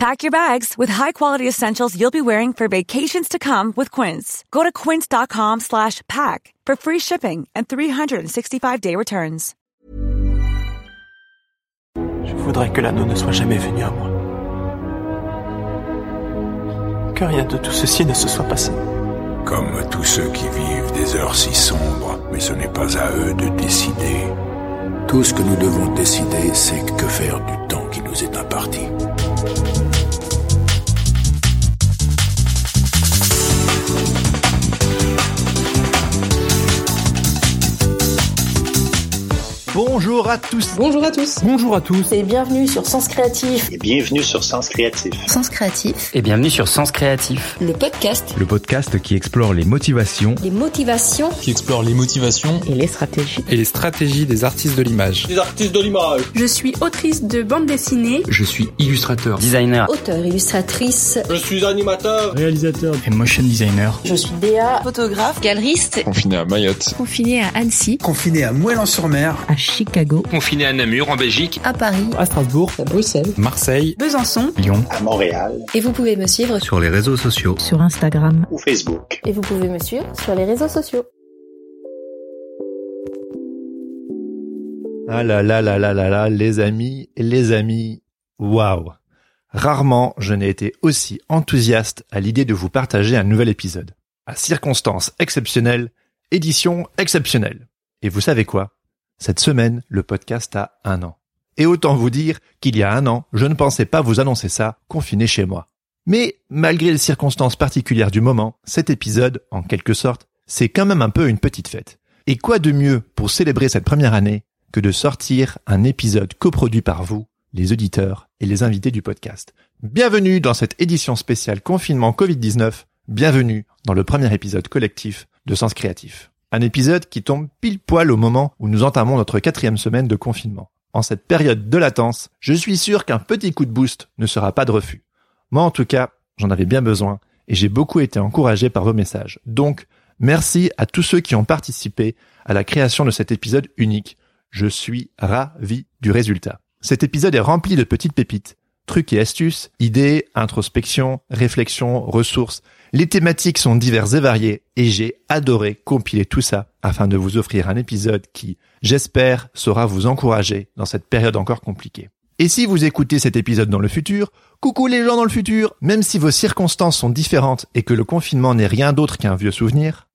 Pack your bags with high-quality essentials you'll be wearing for vacations to come with Quince. Go to quince.com slash pack for free shipping and 365-day returns. Je voudrais que l'anneau ne soit jamais venu à moi. Que rien de tout ceci ne se soit passé. Comme tous ceux qui vivent des heures si sombres, mais ce n'est pas à eux de décider. Tout ce que nous devons décider, c'est que faire du temps qui nous est imparti. Bonjour à tous. Bonjour à tous. Bonjour à tous. Et bienvenue sur Sens Créatif. Et bienvenue sur Sens Créatif. Sens Créatif. Et bienvenue sur Sens Créatif. Le podcast. Le podcast qui explore les motivations. Les motivations. Qui explore les motivations. Et les stratégies. Et les stratégies des artistes de l'image. Des artistes de l'image. Je suis autrice de bande dessinée. Je suis illustrateur. Designer. Auteur, illustratrice. Je suis animateur. Réalisateur. Et motion designer. Je suis Déa. Photographe. Galeriste. Confiné à Mayotte. Confiné à Annecy. Confiné à Moëlan-sur-Mer. À Chicago. Confiné à Namur en Belgique. À Paris. À Strasbourg. À Bruxelles. Marseille. Besançon. Lyon. À Montréal. Et vous pouvez me suivre sur les réseaux sociaux. Sur Instagram. Ou Facebook. Et vous pouvez me suivre sur les réseaux sociaux. Ah là là là là là là, les amis, les amis, waouh Rarement je n'ai été aussi enthousiaste à l'idée de vous partager un nouvel épisode. À circonstances exceptionnelles, édition exceptionnelle. Et vous savez quoi? Cette semaine, le podcast a un an. Et autant vous dire qu'il y a un an, je ne pensais pas vous annoncer ça, confiné chez moi. Mais malgré les circonstances particulières du moment, cet épisode, en quelque sorte, c'est quand même un peu une petite fête. Et quoi de mieux pour célébrer cette première année que de sortir un épisode coproduit par vous, les auditeurs et les invités du podcast. Bienvenue dans cette édition spéciale confinement Covid-19. Bienvenue dans le premier épisode collectif de Sens Créatif. Un épisode qui tombe pile poil au moment où nous entamons notre quatrième semaine de confinement. En cette période de latence, je suis sûr qu'un petit coup de boost ne sera pas de refus. Moi en tout cas, j'en avais bien besoin et j'ai beaucoup été encouragé par vos messages. Donc, merci à tous ceux qui ont participé à la création de cet épisode unique je suis ravi du résultat. Cet épisode est rempli de petites pépites, trucs et astuces, idées, introspection, réflexion, ressources. Les thématiques sont diverses et variées et j'ai adoré compiler tout ça afin de vous offrir un épisode qui, j'espère, saura vous encourager dans cette période encore compliquée. Et si vous écoutez cet épisode dans le futur, coucou les gens dans le futur, même si vos circonstances sont différentes et que le confinement n'est rien d'autre qu'un vieux souvenir,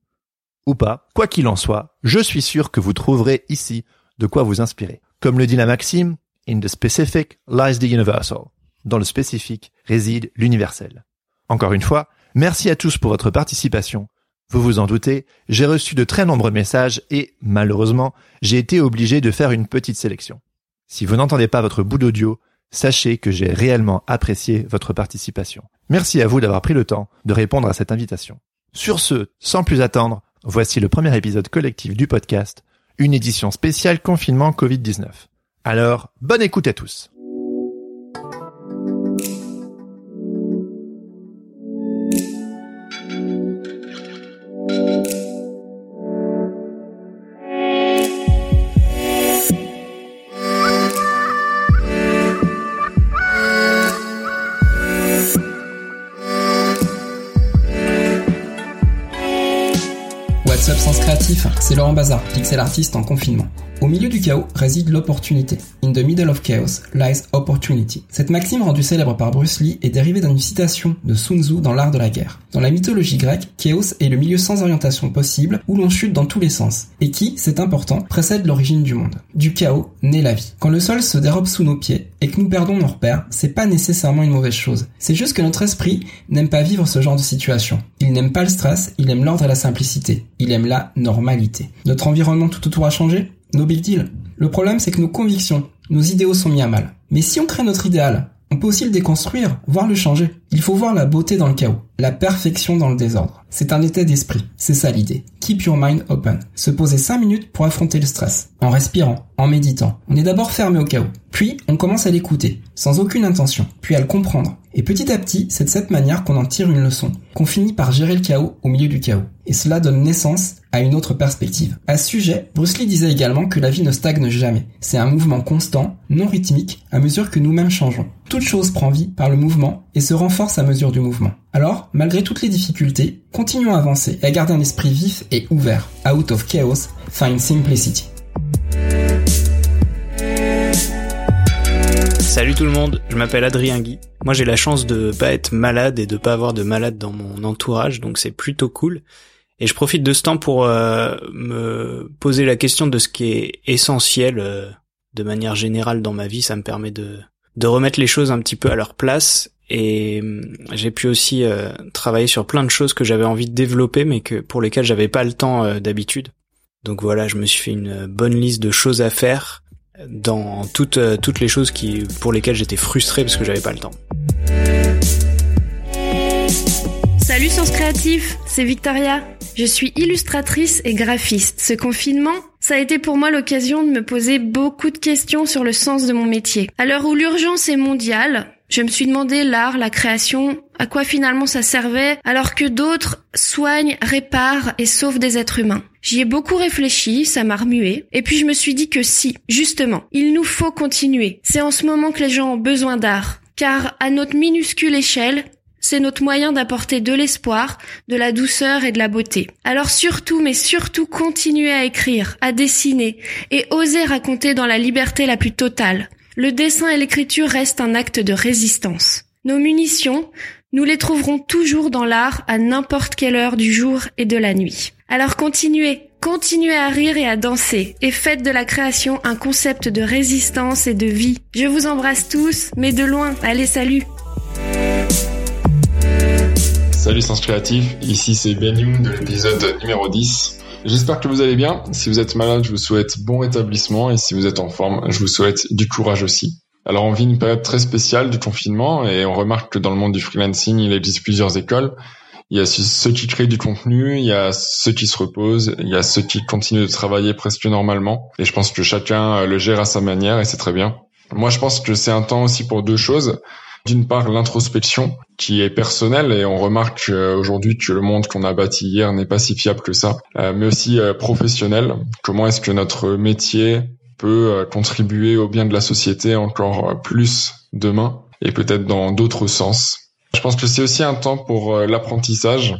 ou pas, quoi qu'il en soit, je suis sûr que vous trouverez ici de quoi vous inspirer. Comme le dit la maxime, in the specific lies the universal. Dans le spécifique réside l'universel. Encore une fois, merci à tous pour votre participation. Vous vous en doutez, j'ai reçu de très nombreux messages et, malheureusement, j'ai été obligé de faire une petite sélection. Si vous n'entendez pas votre bout d'audio, sachez que j'ai réellement apprécié votre participation. Merci à vous d'avoir pris le temps de répondre à cette invitation. Sur ce, sans plus attendre, voici le premier épisode collectif du podcast, une édition spéciale confinement Covid-19. Alors, bonne écoute à tous. C'est Laurent Bazar, pixel artiste en confinement. Au milieu du chaos réside l'opportunité. In the middle of chaos lies opportunity. Cette maxime rendue célèbre par Bruce Lee est dérivée d'une citation de Sun Tzu dans l'art de la guerre. Dans la mythologie grecque, chaos est le milieu sans orientation possible où l'on chute dans tous les sens et qui, c'est important, précède l'origine du monde. Du chaos naît la vie. Quand le sol se dérobe sous nos pieds et que nous perdons nos repères, c'est pas nécessairement une mauvaise chose. C'est juste que notre esprit n'aime pas vivre ce genre de situation. Il n'aime pas le stress, il aime l'ordre et la simplicité. Il aime la normalité. Notre environnement tout autour a changé? No big deal. Le problème, c'est que nos convictions, nos idéaux sont mis à mal. Mais si on crée notre idéal, on peut aussi le déconstruire, voire le changer. Il faut voir la beauté dans le chaos, la perfection dans le désordre. C'est un état d'esprit, c'est ça l'idée. Keep your mind open. Se poser 5 minutes pour affronter le stress, en respirant, en méditant. On est d'abord fermé au chaos, puis on commence à l'écouter, sans aucune intention, puis à le comprendre. Et petit à petit, c'est de cette manière qu'on en tire une leçon, qu'on finit par gérer le chaos au milieu du chaos. Et cela donne naissance à une autre perspective. À ce sujet, Bruce Lee disait également que la vie ne stagne jamais. C'est un mouvement constant, non rythmique, à mesure que nous-mêmes changeons. Toute chose prend vie par le mouvement et se renforce à mesure du mouvement. Alors, malgré toutes les difficultés, continuons à avancer et à garder un esprit vif et ouvert. Out of chaos, find simplicity. Salut tout le monde, je m'appelle Adrien Guy. Moi j'ai la chance de pas être malade et de pas avoir de malade dans mon entourage, donc c'est plutôt cool. Et je profite de ce temps pour euh, me poser la question de ce qui est essentiel euh, de manière générale dans ma vie. Ça me permet de, de remettre les choses un petit peu à leur place. Et hum, j'ai pu aussi euh, travailler sur plein de choses que j'avais envie de développer, mais que pour lesquelles j'avais pas le temps d'habitude. Donc voilà, je me suis fait une bonne liste de choses à faire dans toutes toutes les choses qui pour lesquelles j'étais frustré parce que j'avais pas le temps. Salut Sens Créatif, c'est Victoria. Je suis illustratrice et graphiste. Ce confinement, ça a été pour moi l'occasion de me poser beaucoup de questions sur le sens de mon métier. À l'heure où l'urgence est mondiale, je me suis demandé l'art, la création, à quoi finalement ça servait, alors que d'autres soignent, réparent et sauvent des êtres humains. J'y ai beaucoup réfléchi, ça m'a remué, et puis je me suis dit que si, justement, il nous faut continuer. C'est en ce moment que les gens ont besoin d'art, car à notre minuscule échelle, c'est notre moyen d'apporter de l'espoir, de la douceur et de la beauté. Alors surtout, mais surtout, continuez à écrire, à dessiner et osez raconter dans la liberté la plus totale. Le dessin et l'écriture restent un acte de résistance. Nos munitions, nous les trouverons toujours dans l'art à n'importe quelle heure du jour et de la nuit. Alors continuez, continuez à rire et à danser et faites de la création un concept de résistance et de vie. Je vous embrasse tous, mais de loin. Allez, salut Salut Sens Créatif, ici c'est Ben Young de l'épisode numéro 10. J'espère que vous allez bien. Si vous êtes malade, je vous souhaite bon rétablissement et si vous êtes en forme, je vous souhaite du courage aussi. Alors on vit une période très spéciale du confinement et on remarque que dans le monde du freelancing, il existe plusieurs écoles. Il y a ceux qui créent du contenu, il y a ceux qui se reposent, il y a ceux qui continuent de travailler presque normalement. Et je pense que chacun le gère à sa manière et c'est très bien. Moi, je pense que c'est un temps aussi pour deux choses. D'une part, l'introspection qui est personnelle et on remarque aujourd'hui que le monde qu'on a bâti hier n'est pas si fiable que ça, euh, mais aussi euh, professionnel. Comment est-ce que notre métier peut euh, contribuer au bien de la société encore plus demain et peut-être dans d'autres sens? Je pense que c'est aussi un temps pour l'apprentissage,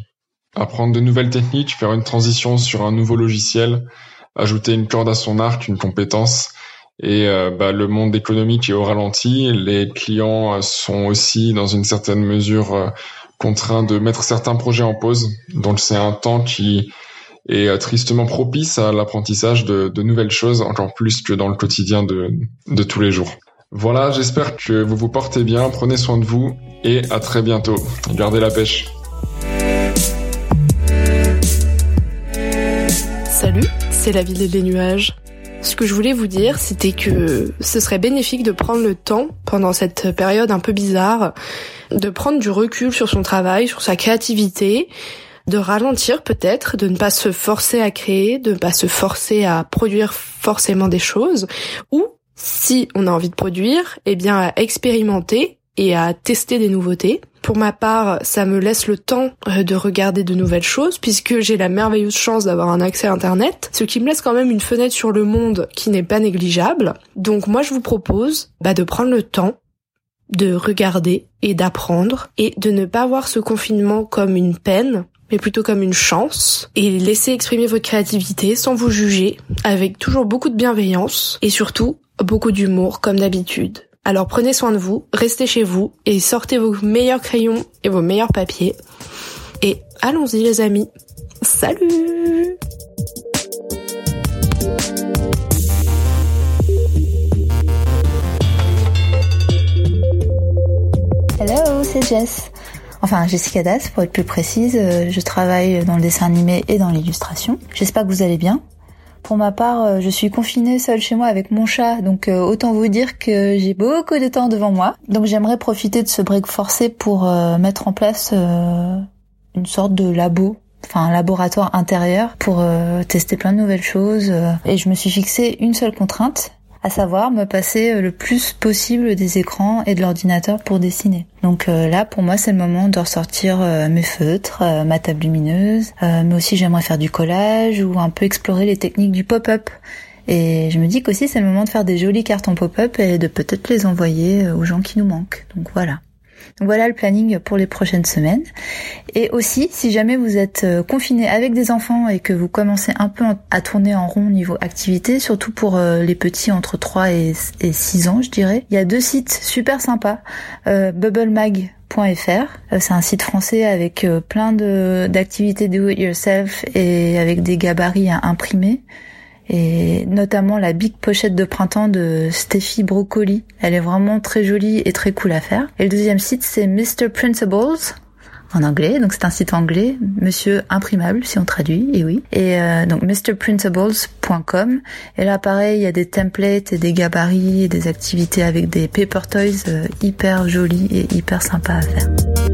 apprendre de nouvelles techniques, faire une transition sur un nouveau logiciel, ajouter une corde à son arc, une compétence et euh, bah, le monde économique est au ralenti. Les clients euh, sont aussi dans une certaine mesure euh, contraints de mettre certains projets en pause. Donc c'est un temps qui est tristement propice à l'apprentissage de, de, nouvelles choses, encore plus que dans le quotidien de, de tous les jours. Voilà, j'espère que vous vous portez bien, prenez soin de vous et à très bientôt. Gardez la pêche. Salut, c'est la ville des nuages. Ce que je voulais vous dire, c'était que ce serait bénéfique de prendre le temps, pendant cette période un peu bizarre, de prendre du recul sur son travail, sur sa créativité, de ralentir peut-être, de ne pas se forcer à créer, de ne pas se forcer à produire forcément des choses, ou si on a envie de produire, eh bien à expérimenter et à tester des nouveautés. Pour ma part, ça me laisse le temps euh, de regarder de nouvelles choses puisque j'ai la merveilleuse chance d'avoir un accès à Internet, ce qui me laisse quand même une fenêtre sur le monde qui n'est pas négligeable. Donc moi je vous propose bah, de prendre le temps de regarder et d'apprendre et de ne pas voir ce confinement comme une peine mais plutôt comme une chance et laisser exprimer votre créativité sans vous juger avec toujours beaucoup de bienveillance et surtout beaucoup d'humour comme d'habitude. Alors prenez soin de vous, restez chez vous et sortez vos meilleurs crayons et vos meilleurs papiers. Et allons-y les amis. Salut Hello, c'est Jess. Enfin, Jessica Das, pour être plus précise. Je travaille dans le dessin animé et dans l'illustration. J'espère que vous allez bien. Pour ma part, je suis confinée seule chez moi avec mon chat, donc autant vous dire que j'ai beaucoup de temps devant moi. Donc j'aimerais profiter de ce break forcé pour mettre en place une sorte de labo enfin un laboratoire intérieur pour tester plein de nouvelles choses et je me suis fixé une seule contrainte à savoir me passer euh, le plus possible des écrans et de l'ordinateur pour dessiner. Donc euh, là, pour moi, c'est le moment de ressortir euh, mes feutres, ma table lumineuse, mais aussi j'aimerais faire du collage ou un peu explorer les techniques du pop-up. Et je me dis qu'aussi c'est le moment de faire des jolis cartons pop-up et de peut-être les envoyer aux gens qui nous manquent. Donc voilà. Voilà le planning pour les prochaines semaines. Et aussi, si jamais vous êtes euh, confiné avec des enfants et que vous commencez un peu à tourner en rond niveau activité, surtout pour euh, les petits entre 3 et 6 ans, je dirais, il y a deux sites super sympas. Euh, bubblemag.fr, c'est un site français avec plein d'activités do it yourself et avec des gabarits à imprimer et notamment la big pochette de printemps de Steffi Broccoli. Elle est vraiment très jolie et très cool à faire. Et le deuxième site c'est Mr. Principles en anglais, donc c'est un site anglais, Monsieur Imprimable si on traduit, et oui. Et euh, donc mrprintables.com. Et là pareil, il y a des templates et des gabarits et des activités avec des paper toys euh, hyper jolis et hyper sympas à faire.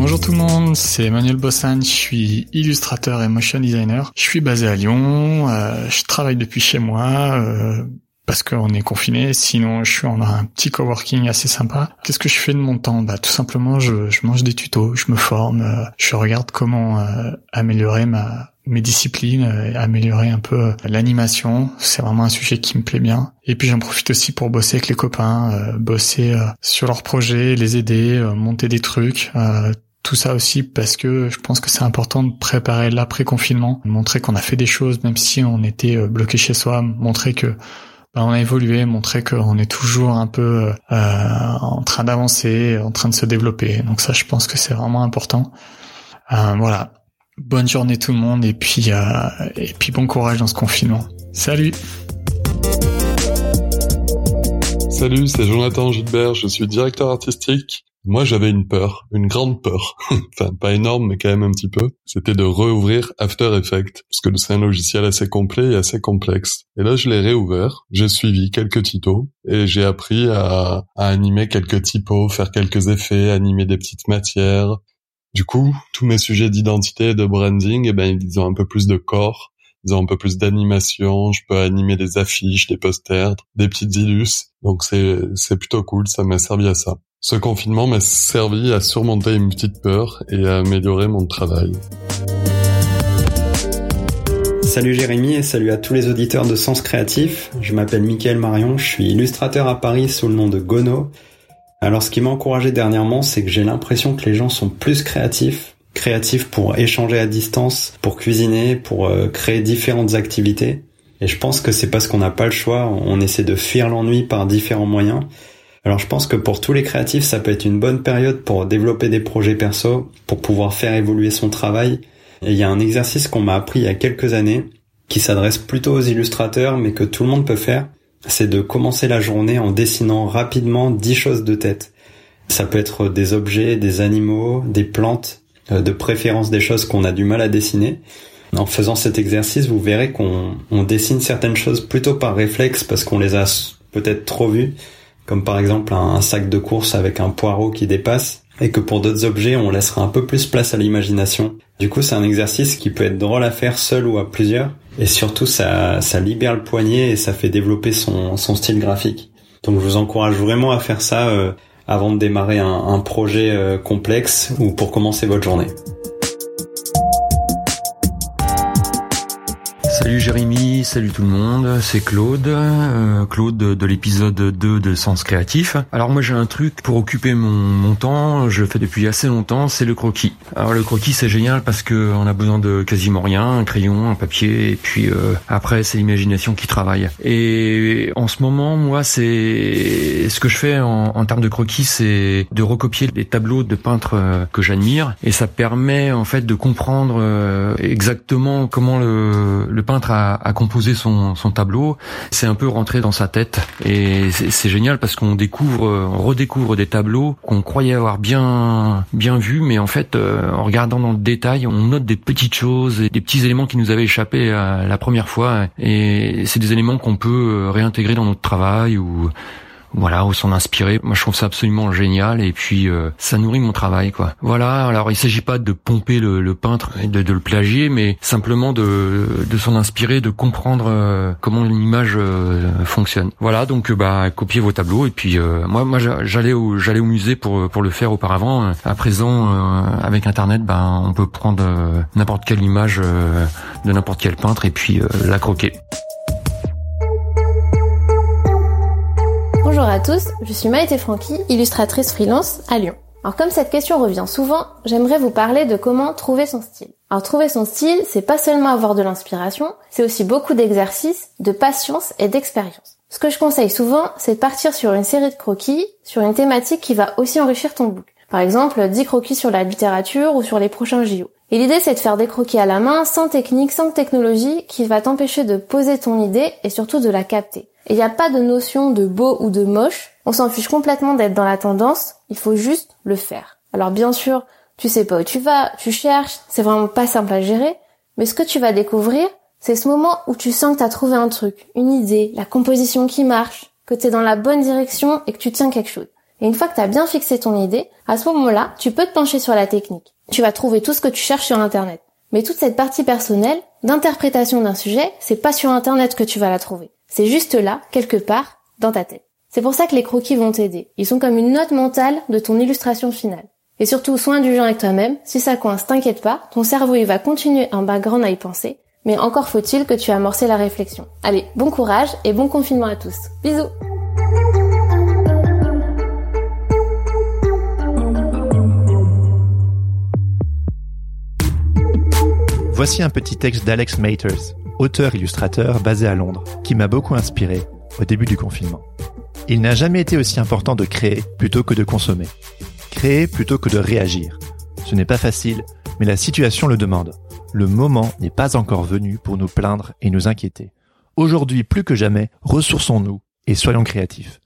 Bonjour tout le monde, c'est Emmanuel Bossan, je suis illustrateur et motion designer. Je suis basé à Lyon, euh, je travaille depuis chez moi euh, parce qu'on est confiné, sinon je suis en un petit coworking assez sympa. Qu'est-ce que je fais de mon temps? Bah tout simplement je, je mange des tutos, je me forme, euh, je regarde comment améliorer ma mes disciplines, améliorer un peu l'animation, c'est vraiment un sujet qui me plaît bien. Et puis j'en profite aussi pour bosser avec les copains, bosser sur leurs projets, les aider, monter des trucs, tout ça aussi parce que je pense que c'est important de préparer l'après-confinement, montrer qu'on a fait des choses même si on était euh, bloqué chez soi, montrer que bah, on a évolué, montrer qu'on est toujours un peu euh, en train d'avancer, en train de se développer. Donc ça, je pense que c'est vraiment important. Euh, voilà. Bonne journée tout le monde et puis et puis bon courage dans ce confinement. Salut. Salut, c'est Jonathan Gilbert, je suis directeur artistique moi, j'avais une peur, une grande peur. enfin, pas énorme, mais quand même un petit peu. C'était de réouvrir After Effects, parce que c'est un logiciel assez complet et assez complexe. Et là, je l'ai réouvert. J'ai suivi quelques tutos et j'ai appris à, animer quelques typos, faire quelques effets, animer des petites matières. Du coup, tous mes sujets d'identité et de branding, eh ben, ils ont un peu plus de corps. Ils ont un peu plus d'animation. Je peux animer des affiches, des posters, des petites illus. Donc c'est, c'est plutôt cool. Ça m'a servi à ça. Ce confinement m'a servi à surmonter une petite peur et à améliorer mon travail. Salut Jérémy et salut à tous les auditeurs de Sens Créatif. Je m'appelle Mickaël Marion, je suis illustrateur à Paris sous le nom de Gono. Alors ce qui m'a encouragé dernièrement, c'est que j'ai l'impression que les gens sont plus créatifs, créatifs pour échanger à distance, pour cuisiner, pour euh, créer différentes activités. Et je pense que c'est parce qu'on n'a pas le choix, on essaie de fuir l'ennui par différents moyens. Alors je pense que pour tous les créatifs, ça peut être une bonne période pour développer des projets perso, pour pouvoir faire évoluer son travail. Et il y a un exercice qu'on m'a appris il y a quelques années, qui s'adresse plutôt aux illustrateurs, mais que tout le monde peut faire. C'est de commencer la journée en dessinant rapidement 10 choses de tête. Ça peut être des objets, des animaux, des plantes, euh, de préférence des choses qu'on a du mal à dessiner. En faisant cet exercice, vous verrez qu'on dessine certaines choses plutôt par réflexe parce qu'on les a peut-être trop vues comme par exemple un sac de course avec un poireau qui dépasse, et que pour d'autres objets, on laissera un peu plus place à l'imagination. Du coup, c'est un exercice qui peut être drôle à faire seul ou à plusieurs, et surtout, ça, ça libère le poignet et ça fait développer son, style graphique. Donc, je vous encourage vraiment à faire ça euh, avant de démarrer un, un projet euh, complexe ou pour commencer votre journée. Salut Jérémy, salut tout le monde, c'est Claude, euh, Claude de, l'épisode 2 de Sens Créatif. Alors moi j'ai un truc pour occuper mon, mon temps, je le fais depuis assez longtemps, c'est le croquis. Alors le croquis c'est génial parce que on a besoin de quasiment rien, un crayon, un papier, et puis euh, après c'est l'imagination qui travaille. Et en ce moment moi c'est ce que je fais en, en termes de croquis, c'est de recopier des tableaux de peintres euh, que j'admire, et ça permet en fait de comprendre exactement comment le, le peintre peintre à, à composer son, tableau, c'est un peu rentrer dans sa tête et c'est génial parce qu'on découvre, on redécouvre des tableaux qu'on croyait avoir bien bien vus, mais en fait, euh, en regardant dans le détail, on note des petites choses, et des petits éléments qui nous avaient échappé la première fois, et c'est des éléments qu'on peut réintégrer dans notre travail ou voilà, ou s'en inspirer. Moi, je trouve ça absolument génial et puis euh, ça nourrit mon travail, quoi. Voilà. Alors, il s'agit pas de pomper le, le peintre et de, de, le plagier, mais simplement de, de s'en inspirer, de comprendre euh, comment une image euh, fonctionne. Voilà. Donc, bah, copier vos tableaux et puis moi, moi, j'allais au j'allais au musée pour pour le faire auparavant. À présent, avec Internet, ben, on peut prendre n'importe quelle image de n'importe quel peintre et puis la croquer. Bonjour à tous, je suis Maïté Francky, illustratrice freelance à Lyon. Alors comme cette question revient souvent, j'aimerais vous parler de comment trouver son style. Alors trouver son style, c'est pas seulement avoir de l'inspiration, c'est aussi beaucoup d'exercices, de patience et d'expérience. Ce que je conseille souvent, c'est de partir sur une série de croquis, sur une thématique qui va aussi enrichir ton book. Par exemple, 10 croquis sur la littérature ou sur les prochains JO. Et l'idée, c'est de faire des croquis à la main, sans technique, sans technologie, qui va t'empêcher de poser ton idée et surtout de la capter. Il n'y a pas de notion de beau ou de moche. On s'en fiche complètement d'être dans la tendance. Il faut juste le faire. Alors bien sûr, tu sais pas où tu vas, tu cherches, c'est vraiment pas simple à gérer. Mais ce que tu vas découvrir, c'est ce moment où tu sens que tu as trouvé un truc, une idée, la composition qui marche, que tu es dans la bonne direction et que tu tiens quelque chose. Et une fois que tu as bien fixé ton idée, à ce moment-là, tu peux te pencher sur la technique. Tu vas trouver tout ce que tu cherches sur Internet. Mais toute cette partie personnelle, d'interprétation d'un sujet, c'est pas sur Internet que tu vas la trouver. C'est juste là, quelque part, dans ta tête. C'est pour ça que les croquis vont t'aider. Ils sont comme une note mentale de ton illustration finale. Et surtout, soin du genre avec toi-même. Si ça coince, t'inquiète pas. Ton cerveau, il va continuer un background à y penser. Mais encore faut-il que tu aies amorcé la réflexion. Allez, bon courage et bon confinement à tous. Bisous! Voici un petit texte d'Alex Maters, auteur-illustrateur basé à Londres, qui m'a beaucoup inspiré au début du confinement. Il n'a jamais été aussi important de créer plutôt que de consommer. Créer plutôt que de réagir. Ce n'est pas facile, mais la situation le demande. Le moment n'est pas encore venu pour nous plaindre et nous inquiéter. Aujourd'hui, plus que jamais, ressourçons-nous et soyons créatifs.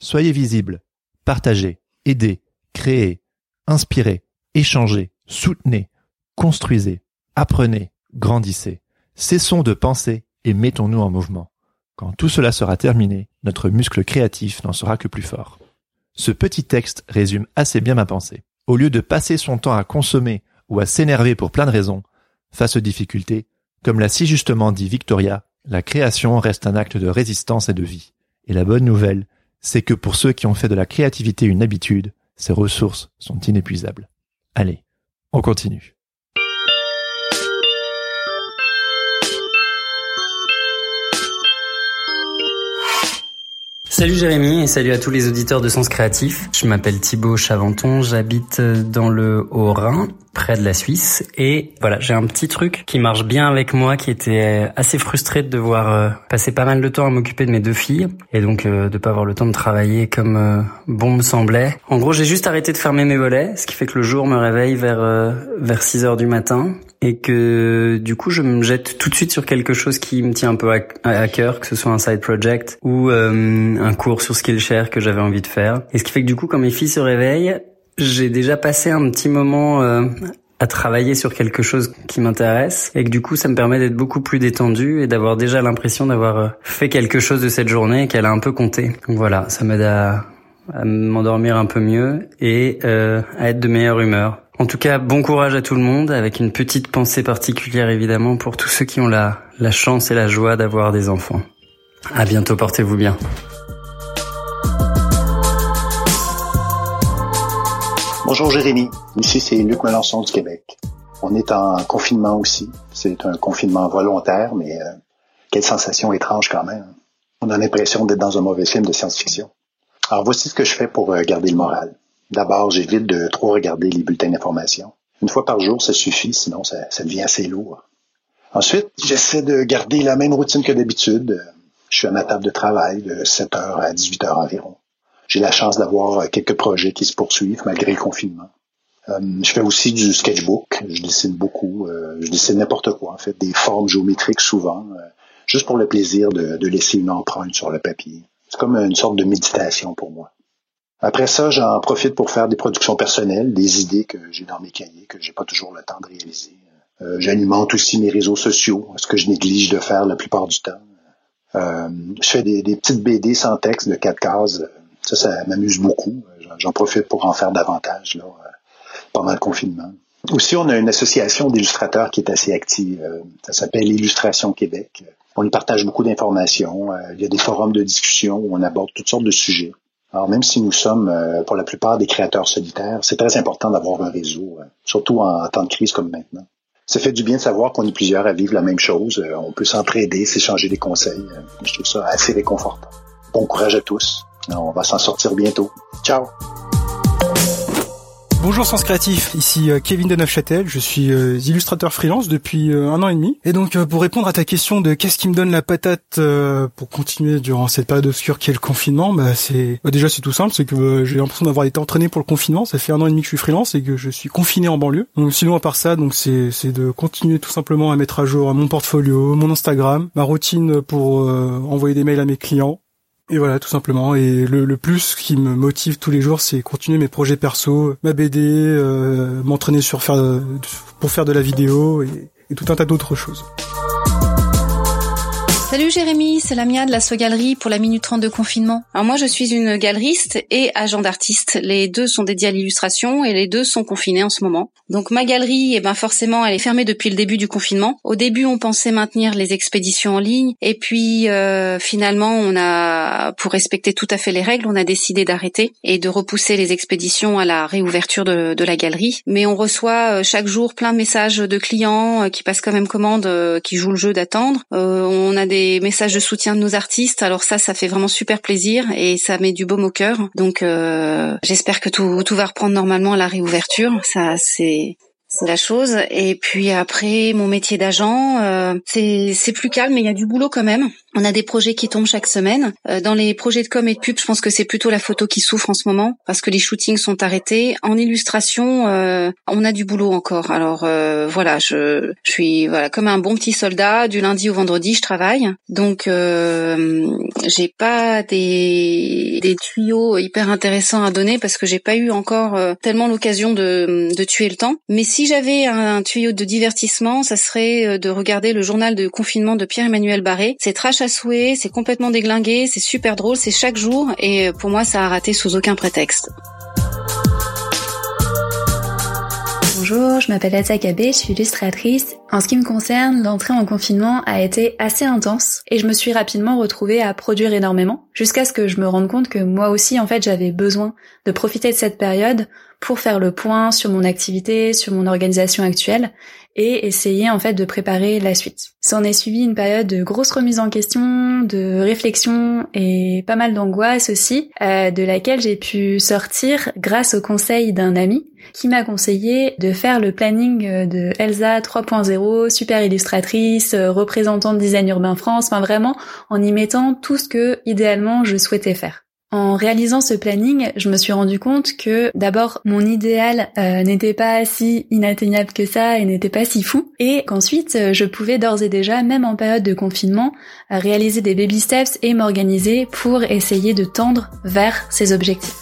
Soyez visibles, partagez, aidez, créez, inspirez, échangez, soutenez, construisez, apprenez, grandissez. Cessons de penser et mettons-nous en mouvement. Quand tout cela sera terminé, notre muscle créatif n'en sera que plus fort. Ce petit texte résume assez bien ma pensée. Au lieu de passer son temps à consommer ou à s'énerver pour plein de raisons, face aux difficultés, comme l'a si justement dit Victoria, la création reste un acte de résistance et de vie. Et la bonne nouvelle, c'est que pour ceux qui ont fait de la créativité une habitude, ces ressources sont inépuisables. Allez, on continue. Salut Jérémy et salut à tous les auditeurs de Sens Créatif. Je m'appelle Thibaut Chaventon, j'habite dans le Haut-Rhin, près de la Suisse. Et voilà, j'ai un petit truc qui marche bien avec moi, qui était assez frustré de devoir euh, passer pas mal de temps à m'occuper de mes deux filles. Et donc euh, de pas avoir le temps de travailler comme euh, bon me semblait. En gros, j'ai juste arrêté de fermer mes volets, ce qui fait que le jour me réveille vers, vers 6 heures du matin et que du coup je me jette tout de suite sur quelque chose qui me tient un peu à, cœur, que ce soit un side project ou euh, un cours sur Skillshare que j'avais envie de faire. Et ce qui fait que du coup quand mes filles se réveillent, j'ai déjà passé un petit moment euh, à travailler sur quelque chose qui m'intéresse et que du coup ça me permet d'être beaucoup plus détendu et d'avoir déjà l'impression d'avoir euh, fait quelque chose de cette journée et qu'elle a un peu compté. Donc voilà, ça m'aide à, à m'endormir un peu mieux et euh, à être de meilleure humeur. En tout cas, bon courage à tout le monde, avec une petite pensée particulière évidemment pour tous ceux qui ont la, la chance et la joie d'avoir des enfants. À bientôt, portez-vous bien. Bonjour Jérémy, ici c'est Luc Melançon du Québec. On est en confinement aussi. C'est un confinement volontaire, mais euh, quelle sensation étrange quand même. On a l'impression d'être dans un mauvais film de science-fiction. Alors voici ce que je fais pour euh, garder le moral. D'abord, j'évite de trop regarder les bulletins d'information. Une fois par jour, ça suffit, sinon ça, devient assez lourd. Ensuite, j'essaie de garder la même routine que d'habitude. Je suis à ma table de travail de 7h à 18h environ. J'ai la chance d'avoir quelques projets qui se poursuivent malgré le confinement. Euh, je fais aussi du sketchbook. Je dessine beaucoup. Euh, je dessine n'importe quoi, en fait, des formes géométriques souvent, euh, juste pour le plaisir de, laisser une empreinte sur le papier. C'est comme une sorte de méditation pour moi. Après ça, j'en profite pour faire des productions personnelles, des idées que j'ai dans mes cahiers, que j'ai pas toujours le temps de réaliser. Euh, J'alimente aussi mes réseaux sociaux, ce que je néglige de faire la plupart du temps. Euh, je fais des, des, petites BD sans texte de quatre cases. Ça, ça m'amuse beaucoup. J'en profite pour en faire davantage là, pendant le confinement. Aussi, on a une association d'illustrateurs qui est assez active. Ça s'appelle Illustration Québec. On y partage beaucoup d'informations. Il y a des forums de discussion où on aborde toutes sortes de sujets. Alors, même si nous sommes, pour la plupart, des créateurs solitaires, c'est très important d'avoir un réseau, surtout en temps de crise comme maintenant. Ça fait du bien de savoir qu'on est plusieurs à vivre la même chose. On peut s'entraider, s'échanger des conseils. Je trouve ça assez réconfortant. Bon courage à tous. On va s'en sortir bientôt. Ciao! Bonjour Sens Créatif, ici Kevin de Neufchâtel, je suis illustrateur freelance depuis un an et demi. Et donc pour répondre à ta question de qu'est-ce qui me donne la patate pour continuer durant cette période obscure qui est le confinement, bah c'est bah déjà c'est tout simple, c'est que j'ai l'impression d'avoir été entraîné pour le confinement, ça fait un an et demi que je suis freelance et que je suis confiné en banlieue. Donc sinon à part ça, donc c'est c'est de continuer tout simplement à mettre à jour mon portfolio, mon Instagram, ma routine pour envoyer des mails à mes clients et voilà, tout simplement. Et le, plus qui me motive tous les jours, c'est continuer mes projets perso, ma BD, euh, m'entraîner sur faire pour faire de la vidéo et tout un tas d'autres choses. Salut Jérémy, c'est Lamia de la So Galerie pour la Minute 30 de confinement. Alors moi je suis une galeriste et agent d'artiste. Les deux sont dédiés à l'illustration et les deux sont confinés en ce moment. Donc ma galerie, eh ben forcément elle est fermée depuis le début du confinement. Au début on pensait maintenir les expéditions en ligne et puis euh, finalement on a, pour respecter tout à fait les règles, on a décidé d'arrêter et de repousser les expéditions à la réouverture de, la galerie. Mais on reçoit chaque jour plein de messages de clients qui passent quand même commande, qui jouent le jeu d'attendre. Euh, on a des messages de soutien de nos artistes. Alors ça, ça fait vraiment super plaisir et ça met du baume au cœur. Donc euh, j'espère que tout, tout va reprendre normalement à la réouverture. Ça, c'est la chose. Et puis après, mon métier d'agent, euh, c'est plus calme, mais il y a du boulot quand même. On a des projets qui tombent chaque semaine. Euh, dans les projets de com et de pub, je pense que c'est plutôt la photo qui souffre en ce moment parce que les shootings sont arrêtés. En illustration, euh, on a du boulot encore. Alors euh, voilà, je, je suis voilà comme un bon petit soldat. Du lundi au vendredi, je travaille. Donc euh, j'ai pas des des tuyaux hyper intéressants à donner parce que j'ai pas eu encore euh, tellement l'occasion de de tuer le temps. Mais j'avais un, tuyau de divertissement, ça serait de regarder le journal de confinement de Pierre-Emmanuel Barré. C'est trash à souhait, c'est complètement déglingué, c'est super drôle, c'est chaque jour et pour moi ça a raté sous aucun prétexte. Bonjour, je m'appelle Kabé, je suis illustratrice. En ce qui me concerne, l'entrée en confinement a été assez intense et je me suis rapidement retrouvée à produire énormément jusqu'à ce que je me rende compte que moi aussi en fait j'avais besoin de profiter de cette période pour faire le point sur mon activité, sur mon organisation actuelle et essayer en fait de préparer la suite. S'en est suivi une période de grosse remise en question, de réflexion et pas mal d'angoisse aussi, euh, de laquelle j'ai pu sortir grâce au conseil d'un ami qui m'a conseillé de faire le planning de Elsa 3.0, super illustratrice, représentante design urbain France, enfin vraiment en y mettant tout ce que idéalement je souhaitais faire. En réalisant ce planning, je me suis rendu compte que d'abord mon idéal euh, n'était pas si inatteignable que ça et n'était pas si fou, et qu'ensuite je pouvais d'ores et déjà, même en période de confinement, réaliser des baby steps et m'organiser pour essayer de tendre vers ces objectifs.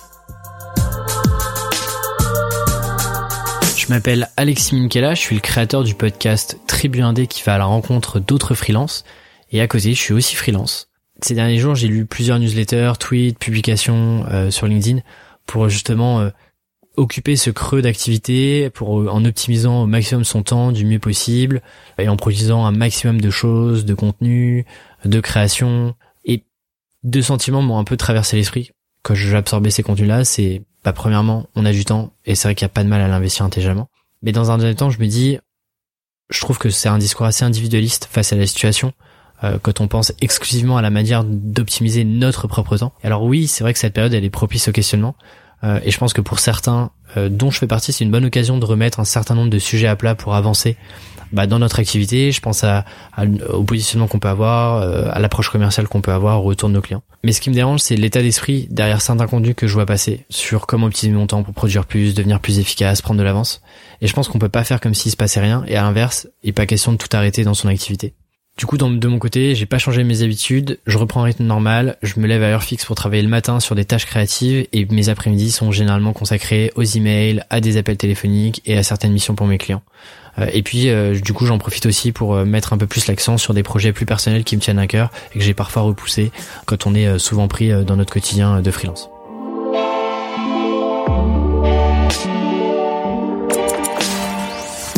Je m'appelle Alexis Minkela, je suis le créateur du podcast Tribu Indé qui va à la rencontre d'autres freelances, et à côté je suis aussi freelance ces derniers jours, j'ai lu plusieurs newsletters, tweets, publications euh, sur LinkedIn pour justement euh, occuper ce creux d'activité, pour euh, en optimisant au maximum son temps du mieux possible et en produisant un maximum de choses, de contenu, de création. Et deux sentiments m'ont un peu traversé l'esprit quand j'absorbais ces contenus-là. C'est, bah, premièrement, on a du temps et c'est vrai qu'il n'y a pas de mal à l'investir intelligemment. Mais dans un deuxième temps, je me dis, je trouve que c'est un discours assez individualiste face à la situation euh, quand on pense exclusivement à la manière d'optimiser notre propre temps. Alors oui, c'est vrai que cette période elle est propice au questionnement. Euh, et je pense que pour certains, euh, dont je fais partie, c'est une bonne occasion de remettre un certain nombre de sujets à plat pour avancer bah, dans notre activité. Je pense à, au positionnement qu'on peut avoir, euh, à l'approche commerciale qu'on peut avoir, au retour de nos clients. Mais ce qui me dérange, c'est l'état d'esprit derrière certains contenus que je vois passer sur comment optimiser mon temps pour produire plus, devenir plus efficace, prendre de l'avance. Et je pense qu'on peut pas faire comme s'il se passait rien. Et à l'inverse, il n'est pas question de tout arrêter dans son activité. Du coup, de mon côté, j'ai pas changé mes habitudes, je reprends un rythme normal, je me lève à heure fixe pour travailler le matin sur des tâches créatives et mes après-midi sont généralement consacrés aux emails, à des appels téléphoniques et à certaines missions pour mes clients. Euh, et puis, euh, du coup, j'en profite aussi pour euh, mettre un peu plus l'accent sur des projets plus personnels qui me tiennent à cœur et que j'ai parfois repoussé quand on est souvent pris dans notre quotidien de freelance.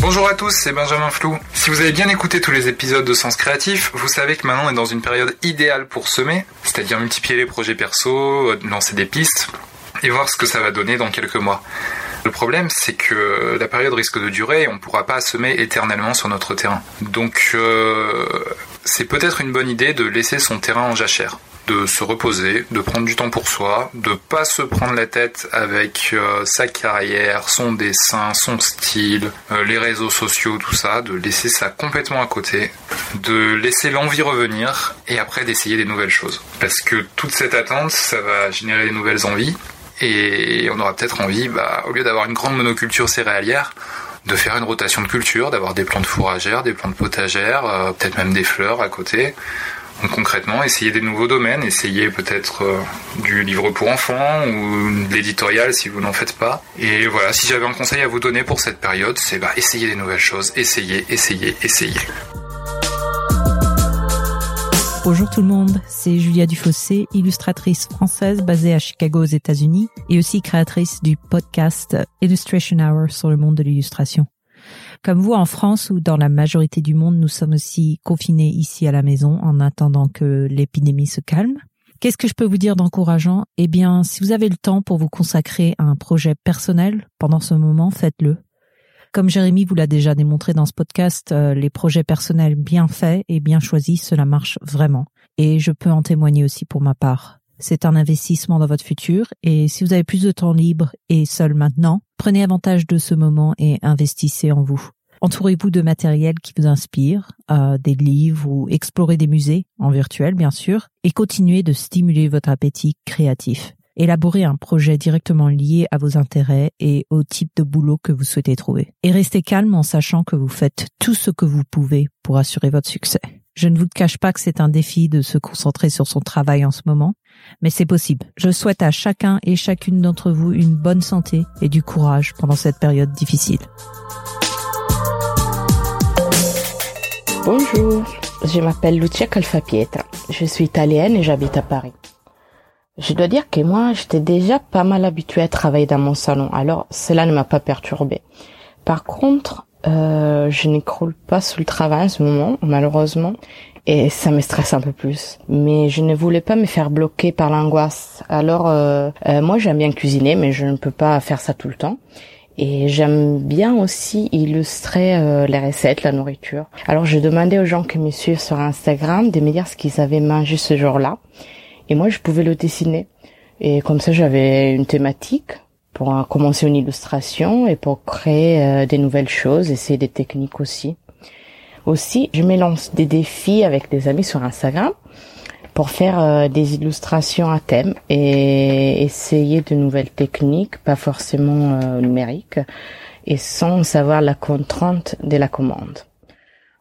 Bonjour à tous, c'est Benjamin Flou. Si vous avez bien écouté tous les épisodes de Sens Créatif, vous savez que maintenant on est dans une période idéale pour semer, c'est-à-dire multiplier les projets perso, lancer des pistes et voir ce que ça va donner dans quelques mois. Le problème, c'est que la période risque de durer et on ne pourra pas semer éternellement sur notre terrain. Donc, euh, c'est peut-être une bonne idée de laisser son terrain en jachère de se reposer, de prendre du temps pour soi, de pas se prendre la tête avec euh, sa carrière, son dessin, son style, euh, les réseaux sociaux, tout ça, de laisser ça complètement à côté, de laisser l'envie revenir et après d'essayer des nouvelles choses. Parce que toute cette attente, ça va générer des nouvelles envies et on aura peut-être envie, bah, au lieu d'avoir une grande monoculture céréalière, de faire une rotation de culture, d'avoir des plantes fourragères, des plantes potagères, euh, peut-être même des fleurs à côté, donc concrètement, essayer des nouveaux domaines, essayer peut-être euh, du livre pour enfants ou de l'éditorial si vous n'en faites pas. Et voilà, si j'avais un conseil à vous donner pour cette période, c'est bah, essayer des nouvelles choses, essayer, essayer, essayer. Bonjour tout le monde, c'est Julia Dufossé, illustratrice française basée à Chicago aux États-Unis et aussi créatrice du podcast Illustration Hour sur le monde de l'illustration. Comme vous, en France ou dans la majorité du monde, nous sommes aussi confinés ici à la maison en attendant que l'épidémie se calme. Qu'est-ce que je peux vous dire d'encourageant? Eh bien, si vous avez le temps pour vous consacrer à un projet personnel pendant ce moment, faites-le. Comme Jérémy vous l'a déjà démontré dans ce podcast, euh, les projets personnels bien faits et bien choisis, cela marche vraiment. Et je peux en témoigner aussi pour ma part. C'est un investissement dans votre futur et si vous avez plus de temps libre et seul maintenant, prenez avantage de ce moment et investissez en vous. Entourez-vous de matériel qui vous inspire, euh, des livres ou explorez des musées, en virtuel bien sûr, et continuez de stimuler votre appétit créatif. Élaborez un projet directement lié à vos intérêts et au type de boulot que vous souhaitez trouver. Et restez calme en sachant que vous faites tout ce que vous pouvez pour assurer votre succès. Je ne vous cache pas que c'est un défi de se concentrer sur son travail en ce moment, mais c'est possible. Je souhaite à chacun et chacune d'entre vous une bonne santé et du courage pendant cette période difficile. Bonjour, je m'appelle Lucia Calfapietra. Je suis italienne et j'habite à Paris. Je dois dire que moi, j'étais déjà pas mal habituée à travailler dans mon salon, alors cela ne m'a pas perturbée. Par contre, euh, je n'écroule pas sous le travail en ce moment, malheureusement, et ça me stresse un peu plus. Mais je ne voulais pas me faire bloquer par l'angoisse. Alors, euh, euh, moi, j'aime bien cuisiner, mais je ne peux pas faire ça tout le temps. Et j'aime bien aussi illustrer les recettes, la nourriture. Alors, je demandais aux gens qui me suivent sur Instagram de me dire ce qu'ils avaient mangé ce jour-là. Et moi, je pouvais le dessiner. Et comme ça, j'avais une thématique pour commencer une illustration et pour créer euh, des nouvelles choses, essayer des techniques aussi. Aussi, je me lance des défis avec des amis sur Instagram pour faire euh, des illustrations à thème et essayer de nouvelles techniques, pas forcément euh, numériques, et sans savoir la contrainte de la commande.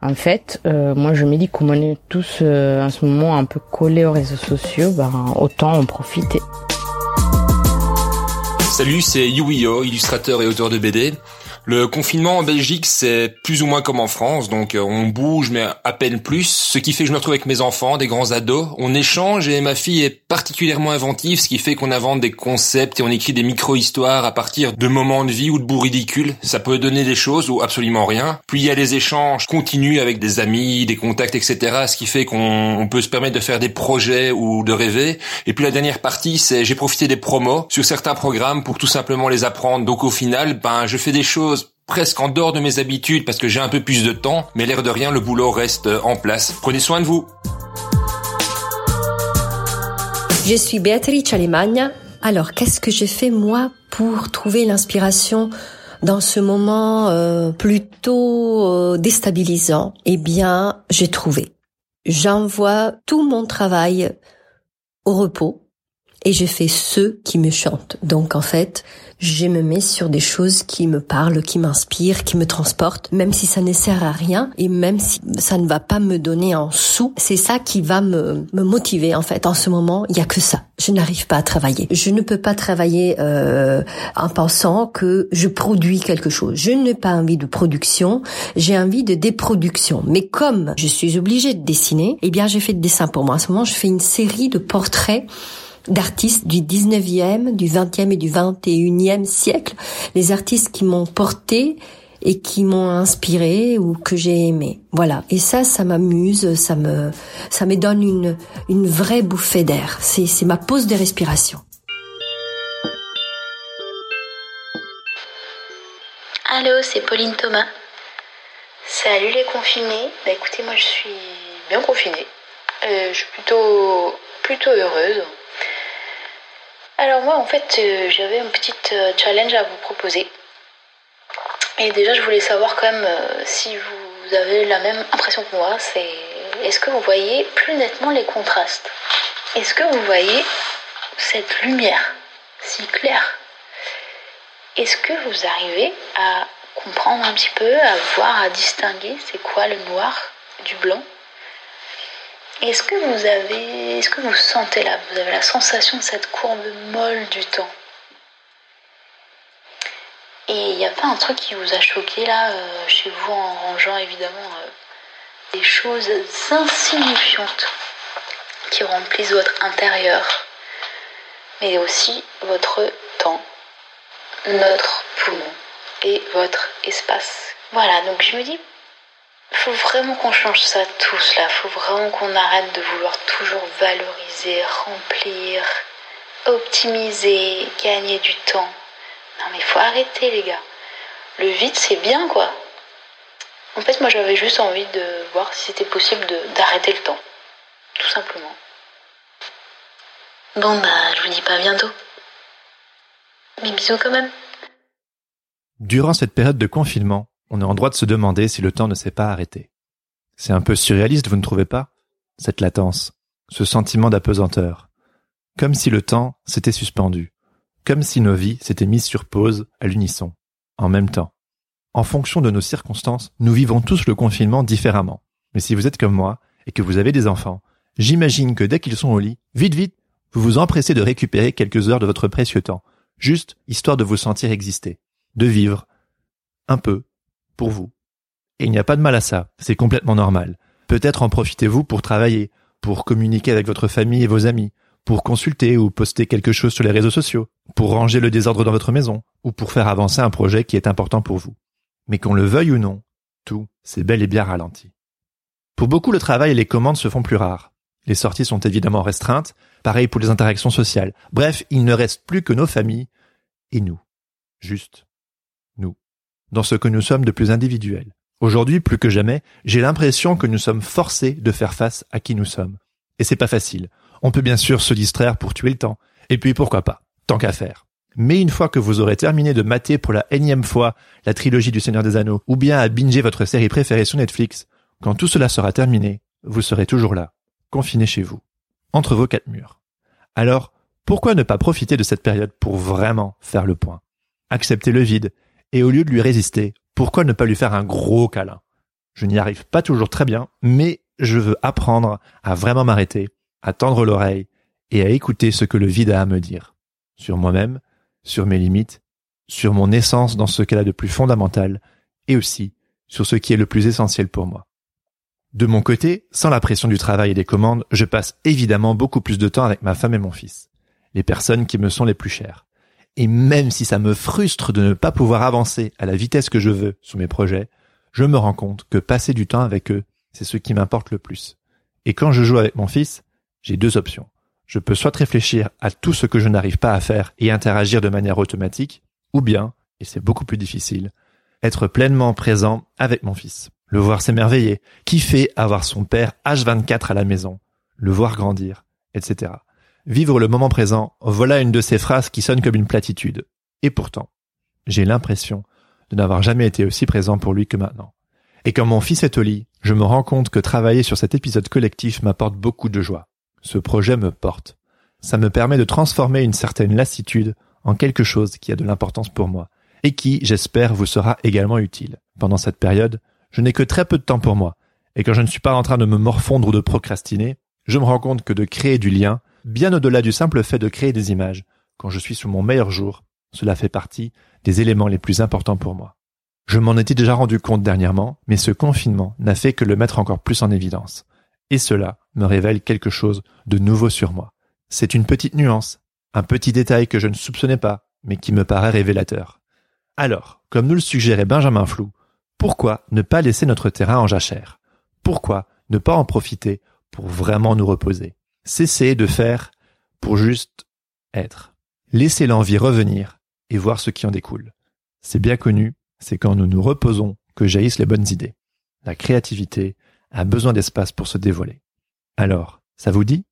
En fait, moi je me dis qu'on est tous en ce moment un peu collés aux réseaux sociaux, ben, autant en profiter. Salut, c'est Yuio, illustrateur et auteur de BD. Le confinement en Belgique, c'est plus ou moins comme en France, donc euh, on bouge mais à peine plus, ce qui fait que je me retrouve avec mes enfants, des grands ados, on échange et ma fille est particulièrement inventive, ce qui fait qu'on invente des concepts et on écrit des micro-histoires à partir de moments de vie ou de bouts ridicules. Ça peut donner des choses ou absolument rien. Puis il y a les échanges continus avec des amis, des contacts, etc., ce qui fait qu'on peut se permettre de faire des projets ou de rêver. Et puis la dernière partie, c'est j'ai profité des promos sur certains programmes pour tout simplement les apprendre. Donc au final, ben je fais des choses presque en dehors de mes habitudes parce que j'ai un peu plus de temps, mais l'air de rien, le boulot reste en place. Prenez soin de vous. Je suis Beatrice Alemagna Alors, qu'est-ce que j'ai fait moi pour trouver l'inspiration dans ce moment euh, plutôt euh, déstabilisant? Eh bien, j'ai trouvé. J'envoie tout mon travail au repos et je fais ce qui me chante. Donc en fait, je me mets sur des choses qui me parlent, qui m'inspirent, qui me transportent, même si ça ne sert à rien et même si ça ne va pas me donner un sou, c'est ça qui va me, me motiver en fait. En ce moment, il y a que ça. Je n'arrive pas à travailler. Je ne peux pas travailler euh, en pensant que je produis quelque chose. Je n'ai pas envie de production, j'ai envie de déproduction. Mais comme je suis obligée de dessiner, eh bien j'ai fait de dessin pour moi. En ce moment, je fais une série de portraits d'artistes du 19e, du 20e et du 21e siècle, les artistes qui m'ont porté et qui m'ont inspiré ou que j'ai aimé. Voilà. Et ça, ça m'amuse, ça me, ça me donne une, une vraie bouffée d'air. C'est, c'est ma pause de respiration. Allô, c'est Pauline Thomas. Salut les confinés. Bah écoutez, moi je suis bien confinée. Euh, je suis plutôt, plutôt heureuse. Alors moi en fait euh, j'avais un petit euh, challenge à vous proposer. Et déjà je voulais savoir quand même euh, si vous avez la même impression que moi, c'est est-ce que vous voyez plus nettement les contrastes? Est-ce que vous voyez cette lumière si claire? Est-ce que vous arrivez à comprendre un petit peu, à voir, à distinguer c'est quoi le noir du blanc? Est-ce que vous avez, est-ce que vous sentez là, vous avez la sensation de cette courbe molle du temps? Et il n'y a pas un truc qui vous a choqué là, euh, chez vous, en rangeant évidemment euh, des choses insignifiantes qui remplissent votre intérieur, mais aussi votre temps, notre poumon et votre espace? Voilà, donc je me dis faut vraiment qu'on change ça tous là. Faut vraiment qu'on arrête de vouloir toujours valoriser, remplir, optimiser, gagner du temps. Non mais il faut arrêter les gars. Le vide c'est bien quoi. En fait moi j'avais juste envie de voir si c'était possible d'arrêter le temps. Tout simplement. Bon bah je vous dis pas bientôt. Mais bisous quand même. Durant cette période de confinement, on est en droit de se demander si le temps ne s'est pas arrêté. C'est un peu surréaliste, vous ne trouvez pas? Cette latence, ce sentiment d'apesanteur. Comme si le temps s'était suspendu. Comme si nos vies s'étaient mises sur pause à l'unisson, en même temps. En fonction de nos circonstances, nous vivons tous le confinement différemment. Mais si vous êtes comme moi et que vous avez des enfants, j'imagine que dès qu'ils sont au lit, vite vite, vous vous empressez de récupérer quelques heures de votre précieux temps, juste histoire de vous sentir exister, de vivre, un peu, pour vous. Et il n'y a pas de mal à ça, c'est complètement normal. Peut-être en profitez-vous pour travailler, pour communiquer avec votre famille et vos amis, pour consulter ou poster quelque chose sur les réseaux sociaux, pour ranger le désordre dans votre maison, ou pour faire avancer un projet qui est important pour vous. Mais qu'on le veuille ou non, tout, c'est bel et bien ralenti. Pour beaucoup, le travail et les commandes se font plus rares. Les sorties sont évidemment restreintes, pareil pour les interactions sociales. Bref, il ne reste plus que nos familles et nous. Juste dans ce que nous sommes de plus individuel. Aujourd'hui, plus que jamais, j'ai l'impression que nous sommes forcés de faire face à qui nous sommes. Et c'est pas facile. On peut bien sûr se distraire pour tuer le temps. Et puis pourquoi pas, tant qu'à faire. Mais une fois que vous aurez terminé de mater pour la énième fois la trilogie du Seigneur des Anneaux, ou bien à binger votre série préférée sur Netflix, quand tout cela sera terminé, vous serez toujours là, confiné chez vous, entre vos quatre murs. Alors, pourquoi ne pas profiter de cette période pour vraiment faire le point? Accepter le vide et au lieu de lui résister, pourquoi ne pas lui faire un gros câlin? Je n'y arrive pas toujours très bien, mais je veux apprendre à vraiment m'arrêter, à tendre l'oreille et à écouter ce que le vide a à me dire. Sur moi-même, sur mes limites, sur mon essence dans ce qu'elle a de plus fondamental, et aussi sur ce qui est le plus essentiel pour moi. De mon côté, sans la pression du travail et des commandes, je passe évidemment beaucoup plus de temps avec ma femme et mon fils, les personnes qui me sont les plus chères. Et même si ça me frustre de ne pas pouvoir avancer à la vitesse que je veux sur mes projets, je me rends compte que passer du temps avec eux, c'est ce qui m'importe le plus. Et quand je joue avec mon fils, j'ai deux options. Je peux soit réfléchir à tout ce que je n'arrive pas à faire et interagir de manière automatique, ou bien, et c'est beaucoup plus difficile, être pleinement présent avec mon fils, le voir s'émerveiller, kiffer avoir son père H24 à la maison, le voir grandir, etc. Vivre le moment présent, voilà une de ces phrases qui sonne comme une platitude. Et pourtant, j'ai l'impression de n'avoir jamais été aussi présent pour lui que maintenant. Et quand mon fils est au lit, je me rends compte que travailler sur cet épisode collectif m'apporte beaucoup de joie. Ce projet me porte. Ça me permet de transformer une certaine lassitude en quelque chose qui a de l'importance pour moi et qui, j'espère, vous sera également utile. Pendant cette période, je n'ai que très peu de temps pour moi, et quand je ne suis pas en train de me morfondre ou de procrastiner, je me rends compte que de créer du lien, bien au-delà du simple fait de créer des images, quand je suis sous mon meilleur jour, cela fait partie des éléments les plus importants pour moi. Je m'en étais déjà rendu compte dernièrement, mais ce confinement n'a fait que le mettre encore plus en évidence. Et cela me révèle quelque chose de nouveau sur moi. C'est une petite nuance, un petit détail que je ne soupçonnais pas, mais qui me paraît révélateur. Alors, comme nous le suggérait Benjamin Flou, pourquoi ne pas laisser notre terrain en jachère? Pourquoi ne pas en profiter pour vraiment nous reposer? Cesser de faire pour juste être. Laisser l'envie revenir et voir ce qui en découle. C'est bien connu, c'est quand nous nous reposons que jaillissent les bonnes idées. La créativité a besoin d'espace pour se dévoiler. Alors, ça vous dit?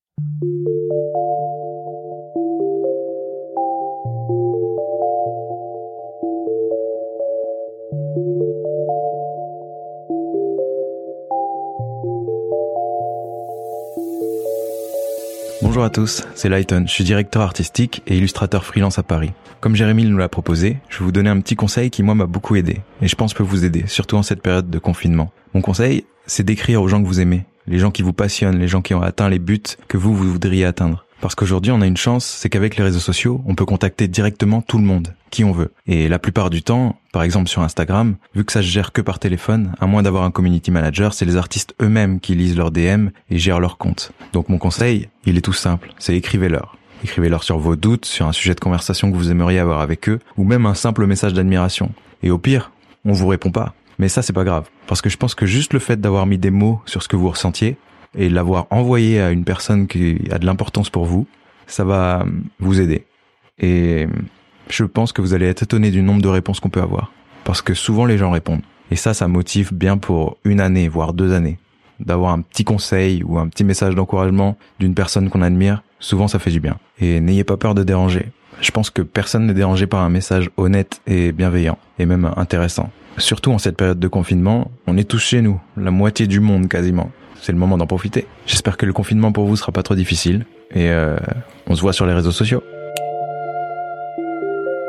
Bonjour à tous, c'est Lighton, je suis directeur artistique et illustrateur freelance à Paris. Comme Jérémy nous l'a proposé, je vais vous donner un petit conseil qui moi m'a beaucoup aidé, et je pense peut vous aider, surtout en cette période de confinement. Mon conseil, c'est d'écrire aux gens que vous aimez, les gens qui vous passionnent, les gens qui ont atteint les buts que vous, vous voudriez atteindre. Parce qu'aujourd'hui, on a une chance, c'est qu'avec les réseaux sociaux, on peut contacter directement tout le monde, qui on veut. Et la plupart du temps, par exemple sur Instagram, vu que ça se gère que par téléphone, à moins d'avoir un community manager, c'est les artistes eux-mêmes qui lisent leurs DM et gèrent leur compte. Donc mon conseil, il est tout simple, c'est écrivez-leur. Écrivez-leur sur vos doutes, sur un sujet de conversation que vous aimeriez avoir avec eux, ou même un simple message d'admiration. Et au pire, on vous répond pas. Mais ça, c'est pas grave. Parce que je pense que juste le fait d'avoir mis des mots sur ce que vous ressentiez, et l'avoir envoyé à une personne qui a de l'importance pour vous, ça va vous aider. Et je pense que vous allez être étonné du nombre de réponses qu'on peut avoir. Parce que souvent les gens répondent. Et ça, ça motive bien pour une année, voire deux années. D'avoir un petit conseil ou un petit message d'encouragement d'une personne qu'on admire, souvent ça fait du bien. Et n'ayez pas peur de déranger. Je pense que personne n'est dérangé par un message honnête et bienveillant, et même intéressant. Surtout en cette période de confinement, on est tous chez nous, la moitié du monde quasiment c'est le moment d'en profiter. J'espère que le confinement pour vous sera pas trop difficile et euh, on se voit sur les réseaux sociaux.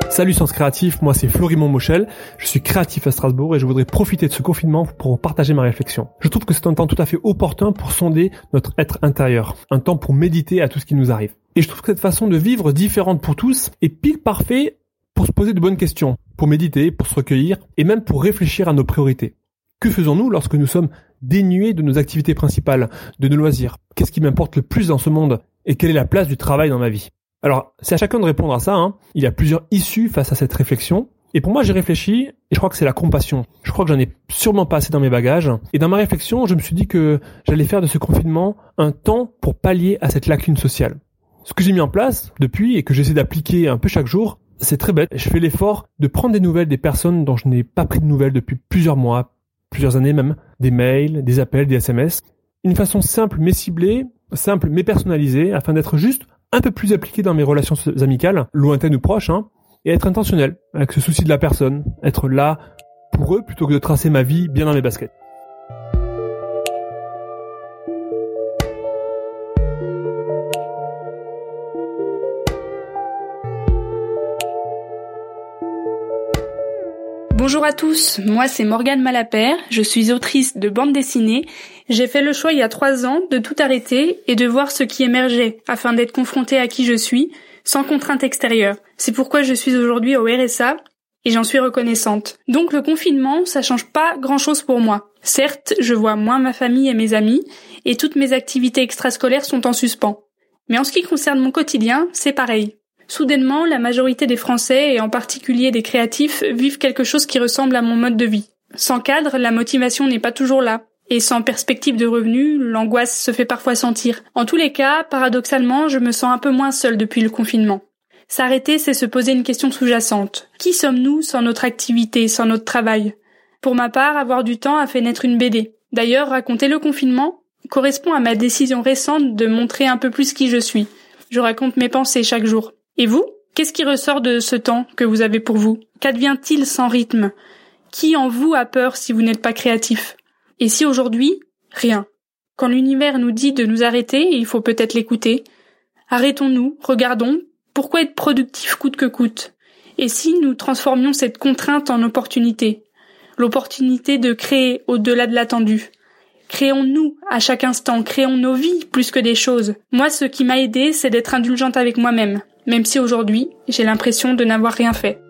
Salut Sens Créatif, moi c'est Florimond Mochel, je suis créatif à Strasbourg et je voudrais profiter de ce confinement pour partager ma réflexion. Je trouve que c'est un temps tout à fait opportun pour sonder notre être intérieur, un temps pour méditer à tout ce qui nous arrive. Et je trouve que cette façon de vivre différente pour tous est pile parfait pour se poser de bonnes questions, pour méditer, pour se recueillir et même pour réfléchir à nos priorités. Que faisons-nous lorsque nous sommes dénués de nos activités principales, de nos loisirs Qu'est-ce qui m'importe le plus dans ce monde Et quelle est la place du travail dans ma vie? Alors, c'est à chacun de répondre à ça. Hein. Il y a plusieurs issues face à cette réflexion. Et pour moi, j'ai réfléchi et je crois que c'est la compassion. Je crois que j'en ai sûrement pas assez dans mes bagages. Et dans ma réflexion, je me suis dit que j'allais faire de ce confinement un temps pour pallier à cette lacune sociale. Ce que j'ai mis en place depuis et que j'essaie d'appliquer un peu chaque jour, c'est très bête. Je fais l'effort de prendre des nouvelles des personnes dont je n'ai pas pris de nouvelles depuis plusieurs mois, plusieurs années même, des mails, des appels, des SMS. Une façon simple mais ciblée, simple mais personnalisée, afin d'être juste un peu plus appliqué dans mes relations amicales, lointaines ou proches, hein, et être intentionnel, avec ce souci de la personne, être là pour eux plutôt que de tracer ma vie bien dans mes baskets. Bonjour à tous, moi c'est Morgane Malapère, je suis autrice de bande dessinée. J'ai fait le choix il y a trois ans de tout arrêter et de voir ce qui émergeait afin d'être confrontée à qui je suis, sans contrainte extérieure. C'est pourquoi je suis aujourd'hui au RSA et j'en suis reconnaissante. Donc le confinement, ça change pas grand chose pour moi. Certes, je vois moins ma famille et mes amis et toutes mes activités extrascolaires sont en suspens. Mais en ce qui concerne mon quotidien, c'est pareil. Soudainement, la majorité des Français, et en particulier des créatifs, vivent quelque chose qui ressemble à mon mode de vie. Sans cadre, la motivation n'est pas toujours là. Et sans perspective de revenus, l'angoisse se fait parfois sentir. En tous les cas, paradoxalement, je me sens un peu moins seule depuis le confinement. S'arrêter, c'est se poser une question sous-jacente. Qui sommes-nous sans notre activité, sans notre travail? Pour ma part, avoir du temps a fait naître une BD. D'ailleurs, raconter le confinement correspond à ma décision récente de montrer un peu plus qui je suis. Je raconte mes pensées chaque jour. Et vous Qu'est-ce qui ressort de ce temps que vous avez pour vous? Qu'advient-il sans rythme? Qui en vous a peur si vous n'êtes pas créatif? Et si aujourd'hui, rien Quand l'univers nous dit de nous arrêter, il faut peut-être l'écouter. Arrêtons-nous, regardons. Pourquoi être productif coûte que coûte? Et si nous transformions cette contrainte en opportunité? L'opportunité de créer au-delà de l'attendu. Créons-nous à chaque instant, créons nos vies plus que des choses. Moi, ce qui m'a aidé, c'est d'être indulgente avec moi-même, même si aujourd'hui, j'ai l'impression de n'avoir rien fait.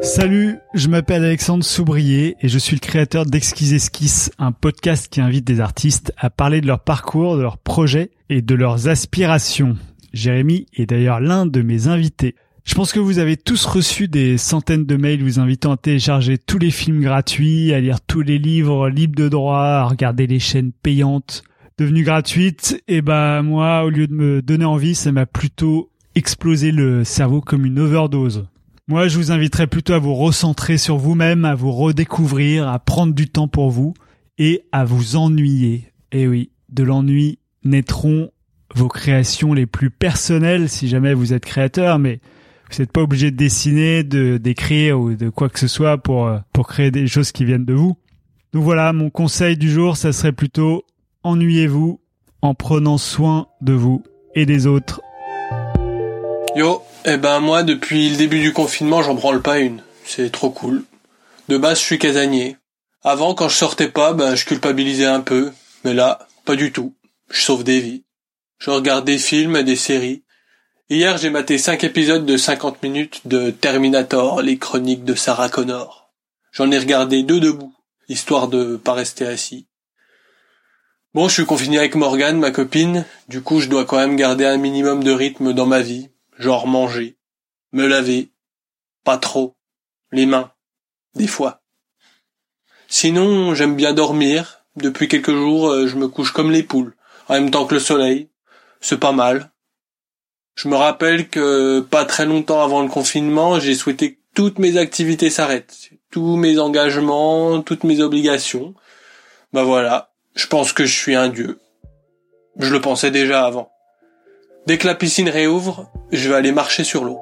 Salut, je m'appelle Alexandre Soubrier et je suis le créateur d'Exquise Esquisse, un podcast qui invite des artistes à parler de leur parcours, de leurs projets et de leurs aspirations. Jérémy est d'ailleurs l'un de mes invités. Je pense que vous avez tous reçu des centaines de mails vous invitant à télécharger tous les films gratuits, à lire tous les livres libres de droit, à regarder les chaînes payantes devenues gratuites. Et bah moi, au lieu de me donner envie, ça m'a plutôt explosé le cerveau comme une overdose. Moi, je vous inviterais plutôt à vous recentrer sur vous-même, à vous redécouvrir, à prendre du temps pour vous et à vous ennuyer. Et oui, de l'ennui naîtront vos créations les plus personnelles si jamais vous êtes créateur, mais vous n'êtes pas obligé de dessiner, de d'écrire ou de quoi que ce soit pour euh, pour créer des choses qui viennent de vous. Donc voilà, mon conseil du jour, ça serait plutôt ennuyez-vous en prenant soin de vous et des autres. Yo, eh ben moi depuis le début du confinement j'en branle pas une. C'est trop cool. De base je suis casanier. Avant quand je sortais pas, ben je culpabilisais un peu. Mais là, pas du tout. Je sauve des vies. Je regarde des films et des séries. Hier j'ai maté cinq épisodes de 50 minutes de Terminator, les chroniques de Sarah Connor. J'en ai regardé deux debout, histoire de pas rester assis. Bon, je suis confiné avec Morgane, ma copine, du coup je dois quand même garder un minimum de rythme dans ma vie, genre manger, me laver, pas trop, les mains, des fois. Sinon, j'aime bien dormir. Depuis quelques jours, euh, je me couche comme les poules, en même temps que le soleil. C'est pas mal. Je me rappelle que pas très longtemps avant le confinement, j'ai souhaité que toutes mes activités s'arrêtent, tous mes engagements, toutes mes obligations. Bah voilà, je pense que je suis un dieu. Je le pensais déjà avant. Dès que la piscine réouvre, je vais aller marcher sur l'eau.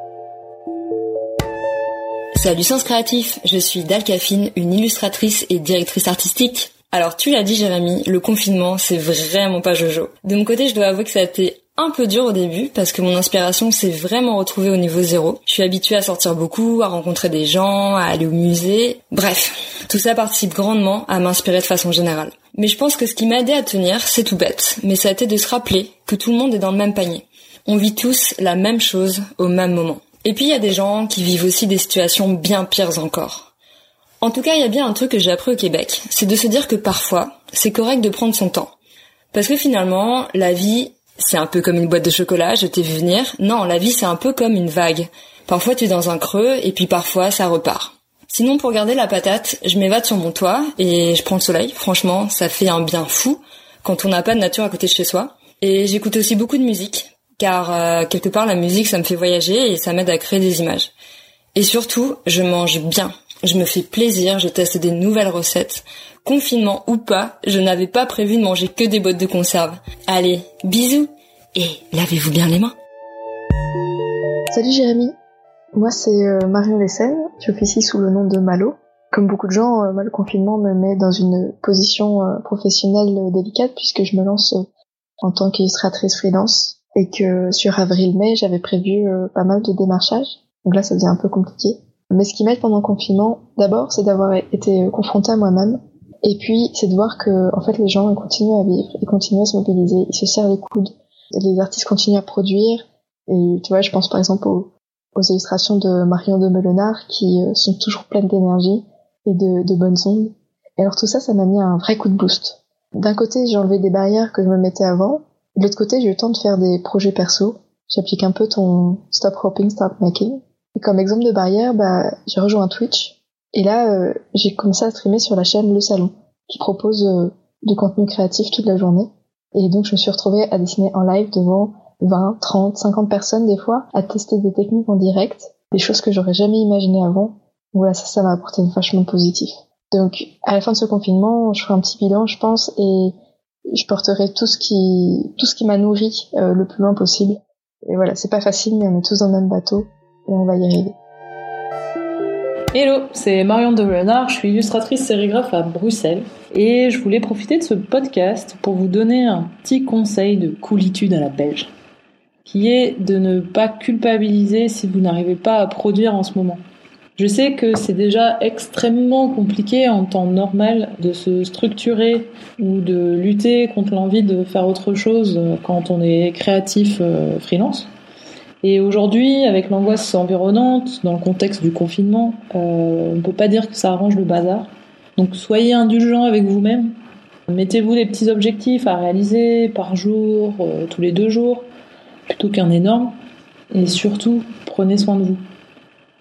Salut Sens Créatif, je suis Dalcafine, une illustratrice et directrice artistique. Alors tu l'as dit Jérémy, le confinement c'est vraiment pas jojo. De mon côté je dois avouer que ça a été un peu dur au début parce que mon inspiration s'est vraiment retrouvée au niveau zéro. Je suis habituée à sortir beaucoup, à rencontrer des gens, à aller au musée. Bref, tout ça participe grandement à m'inspirer de façon générale. Mais je pense que ce qui m'a à tenir, c'est tout bête, mais ça a été de se rappeler que tout le monde est dans le même panier. On vit tous la même chose au même moment. Et puis il y a des gens qui vivent aussi des situations bien pires encore. En tout cas, il y a bien un truc que j'ai appris au Québec, c'est de se dire que parfois, c'est correct de prendre son temps. Parce que finalement, la vie, c'est un peu comme une boîte de chocolat, je t'ai vu venir. Non, la vie, c'est un peu comme une vague. Parfois, tu es dans un creux, et puis parfois, ça repart. Sinon, pour garder la patate, je m'évade sur mon toit, et je prends le soleil. Franchement, ça fait un bien fou quand on n'a pas de nature à côté de chez soi. Et j'écoute aussi beaucoup de musique car euh, quelque part la musique ça me fait voyager et ça m'aide à créer des images. Et surtout, je mange bien. Je me fais plaisir, je teste des nouvelles recettes. Confinement ou pas, je n'avais pas prévu de manger que des boîtes de conserve. Allez, bisous et lavez-vous bien les mains. Salut Jérémy, moi c'est euh, Marion fais ici sous le nom de Malo. Comme beaucoup de gens, euh, le confinement me met dans une position professionnelle délicate puisque je me lance en tant qu'illustratrice freelance et que sur avril-mai, j'avais prévu euh, pas mal de démarchages. Donc là, ça devient un peu compliqué. Mais ce qui m'aide pendant le confinement, d'abord, c'est d'avoir été confrontée à moi-même. Et puis, c'est de voir que, en fait, les gens ils continuent à vivre, ils continuent à se mobiliser, ils se serrent les coudes. Les artistes continuent à produire. Et tu vois, je pense par exemple aux, illustrations de Marion de Melenard qui euh, sont toujours pleines d'énergie et de, bonnes ondes. Et alors tout ça, ça m'a mis un vrai coup de boost. D'un côté, j'ai enlevé des barrières que je me mettais avant, de l'autre côté, j'ai eu le temps de faire des projets perso. J'applique un peu ton stop hoping, start making. Et comme exemple de barrière, bah, j'ai rejoint Twitch. Et là, euh, j'ai commencé à streamer sur la chaîne Le Salon, qui propose euh, du contenu créatif toute la journée. Et donc, je me suis retrouvée à dessiner en live devant 20, 30, 50 personnes des fois, à tester des techniques en direct, des choses que j'aurais jamais imaginées avant. Voilà, ça, ça m'a apporté vachement positif. Donc, à la fin de ce confinement, je ferai un petit bilan, je pense, et je porterai tout ce qui tout ce qui m'a nourri euh, le plus loin possible. Et voilà, c'est pas facile, mais on est tous dans le même bateau et on va y arriver. Hello, c'est Marion de Renard, je suis illustratrice sérigraphe à Bruxelles et je voulais profiter de ce podcast pour vous donner un petit conseil de coolitude à la belge, qui est de ne pas culpabiliser si vous n'arrivez pas à produire en ce moment. Je sais que c'est déjà extrêmement compliqué en temps normal de se structurer ou de lutter contre l'envie de faire autre chose quand on est créatif euh, freelance. Et aujourd'hui, avec l'angoisse environnante, dans le contexte du confinement, euh, on ne peut pas dire que ça arrange le bazar. Donc soyez indulgent avec vous-même. Mettez-vous des petits objectifs à réaliser par jour, euh, tous les deux jours, plutôt qu'un énorme. Et surtout, prenez soin de vous.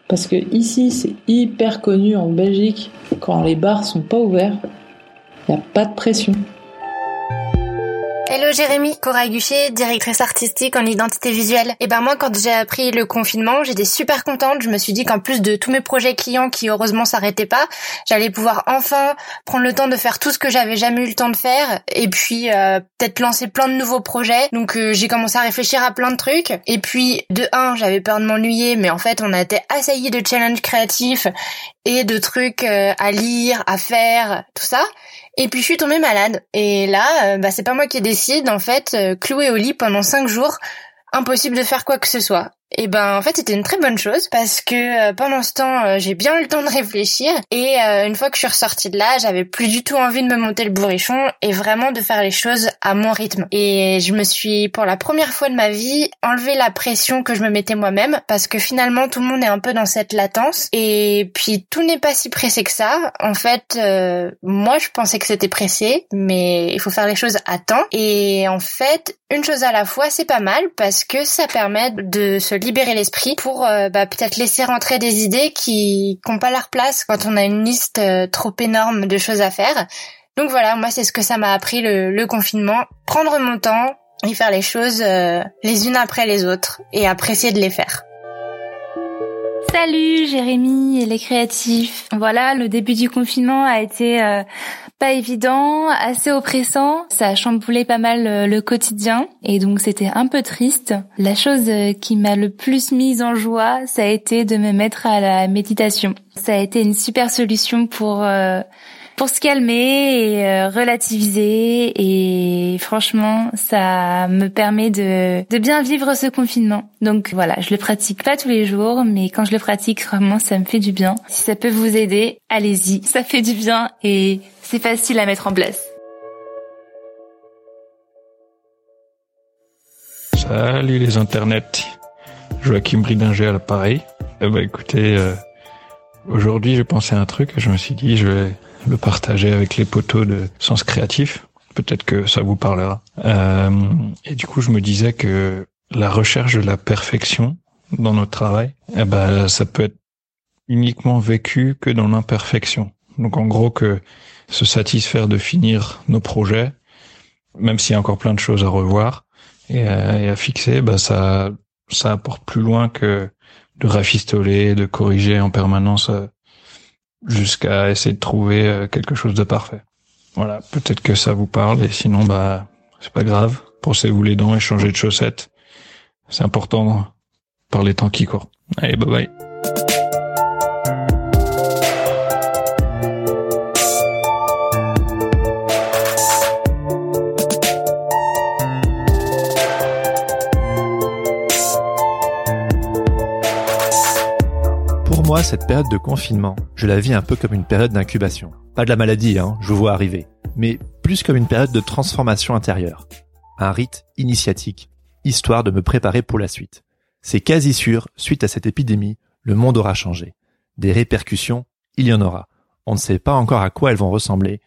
Parce que ici, c'est hyper connu en Belgique, quand les bars sont pas ouverts, il n'y a pas de pression. Hello Jérémy, Cora Guchet, directrice artistique en identité visuelle. Et ben moi quand j'ai appris le confinement, j'étais super contente. Je me suis dit qu'en plus de tous mes projets clients qui heureusement s'arrêtaient pas, j'allais pouvoir enfin prendre le temps de faire tout ce que j'avais jamais eu le temps de faire et puis euh, peut-être lancer plein de nouveaux projets. Donc euh, j'ai commencé à réfléchir à plein de trucs. Et puis de un, j'avais peur de m'ennuyer, mais en fait on a été assaillis de challenges créatifs et de trucs euh, à lire, à faire, tout ça. Et puis je suis tombée malade. Et là, euh, bah, c'est pas moi qui décide. En fait, euh, cloué au lit pendant cinq jours, impossible de faire quoi que ce soit. Et ben en fait c'était une très bonne chose parce que euh, pendant ce temps euh, j'ai bien eu le temps de réfléchir et euh, une fois que je suis ressortie de là j'avais plus du tout envie de me monter le bourrichon et vraiment de faire les choses à mon rythme. Et je me suis pour la première fois de ma vie enlevé la pression que je me mettais moi-même parce que finalement tout le monde est un peu dans cette latence et puis tout n'est pas si pressé que ça. En fait moi je pensais que c'était pressé mais il faut faire les choses à temps et en fait une chose à la fois c'est pas mal parce que ça permet de se libérer l'esprit pour euh, bah, peut-être laisser rentrer des idées qui n'ont pas leur place quand on a une liste euh, trop énorme de choses à faire. Donc voilà, moi c'est ce que ça m'a appris le, confinement, prendre mon temps et faire les choses euh, les unes après les autres et apprécier de les faire. Salut Jérémy et les créatifs. Voilà, le début du confinement a été pas évident, assez oppressant. Ça a chamboulé pas mal euh, le quotidien et donc c'était un peu triste. La chose euh, qui m'a le plus mise en joie, ça a été de me mettre à la méditation. Ça a été une super solution pour euh, pour se calmer et relativiser et franchement ça me permet de, de bien vivre ce confinement. Donc voilà, je le pratique pas tous les jours mais quand je le pratique vraiment ça me fait du bien. Si ça peut vous aider, allez-y, ça fait du bien et c'est facile à mettre en place. Salut les internets. Joachim Bridinger à l'appareil. Eh ben écoutez, euh, aujourd'hui j'ai pensé à un truc et je me suis dit je vais le partager avec les poteaux de Sens Créatif. Peut-être que ça vous parlera. Euh, et du coup je me disais que la recherche de la perfection dans notre travail, eh ben ça peut être uniquement vécu que dans l'imperfection. Donc en gros que se satisfaire de finir nos projets, même s'il y a encore plein de choses à revoir et à, fixer, bah ça, ça apporte plus loin que de rafistoler, de corriger en permanence euh, jusqu'à essayer de trouver euh, quelque chose de parfait. Voilà, peut-être que ça vous parle et sinon bah c'est pas grave. Pensez-vous les dents et changez de chaussettes. C'est important par les temps qui courent. Allez, bye bye. Cette période de confinement, je la vis un peu comme une période d'incubation. Pas de la maladie, hein, je vous vois arriver, mais plus comme une période de transformation intérieure. Un rite initiatique, histoire de me préparer pour la suite. C'est quasi sûr, suite à cette épidémie, le monde aura changé. Des répercussions, il y en aura. On ne sait pas encore à quoi elles vont ressembler,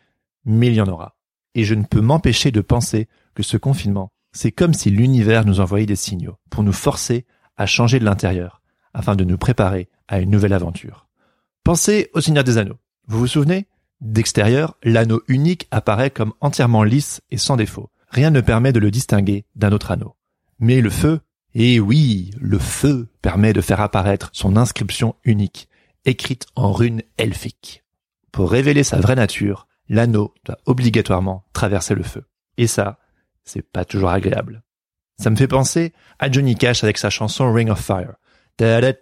mais il y en aura. Et je ne peux m'empêcher de penser que ce confinement, c'est comme si l'univers nous envoyait des signaux pour nous forcer à changer de l'intérieur, afin de nous préparer à une nouvelle aventure. Pensez au Seigneur des Anneaux. Vous vous souvenez? D'extérieur, l'anneau unique apparaît comme entièrement lisse et sans défaut. Rien ne permet de le distinguer d'un autre anneau. Mais le feu, eh oui, le feu permet de faire apparaître son inscription unique, écrite en runes elfiques. Pour révéler sa vraie nature, l'anneau doit obligatoirement traverser le feu. Et ça, c'est pas toujours agréable. Ça me fait penser à Johnny Cash avec sa chanson Ring of Fire. Love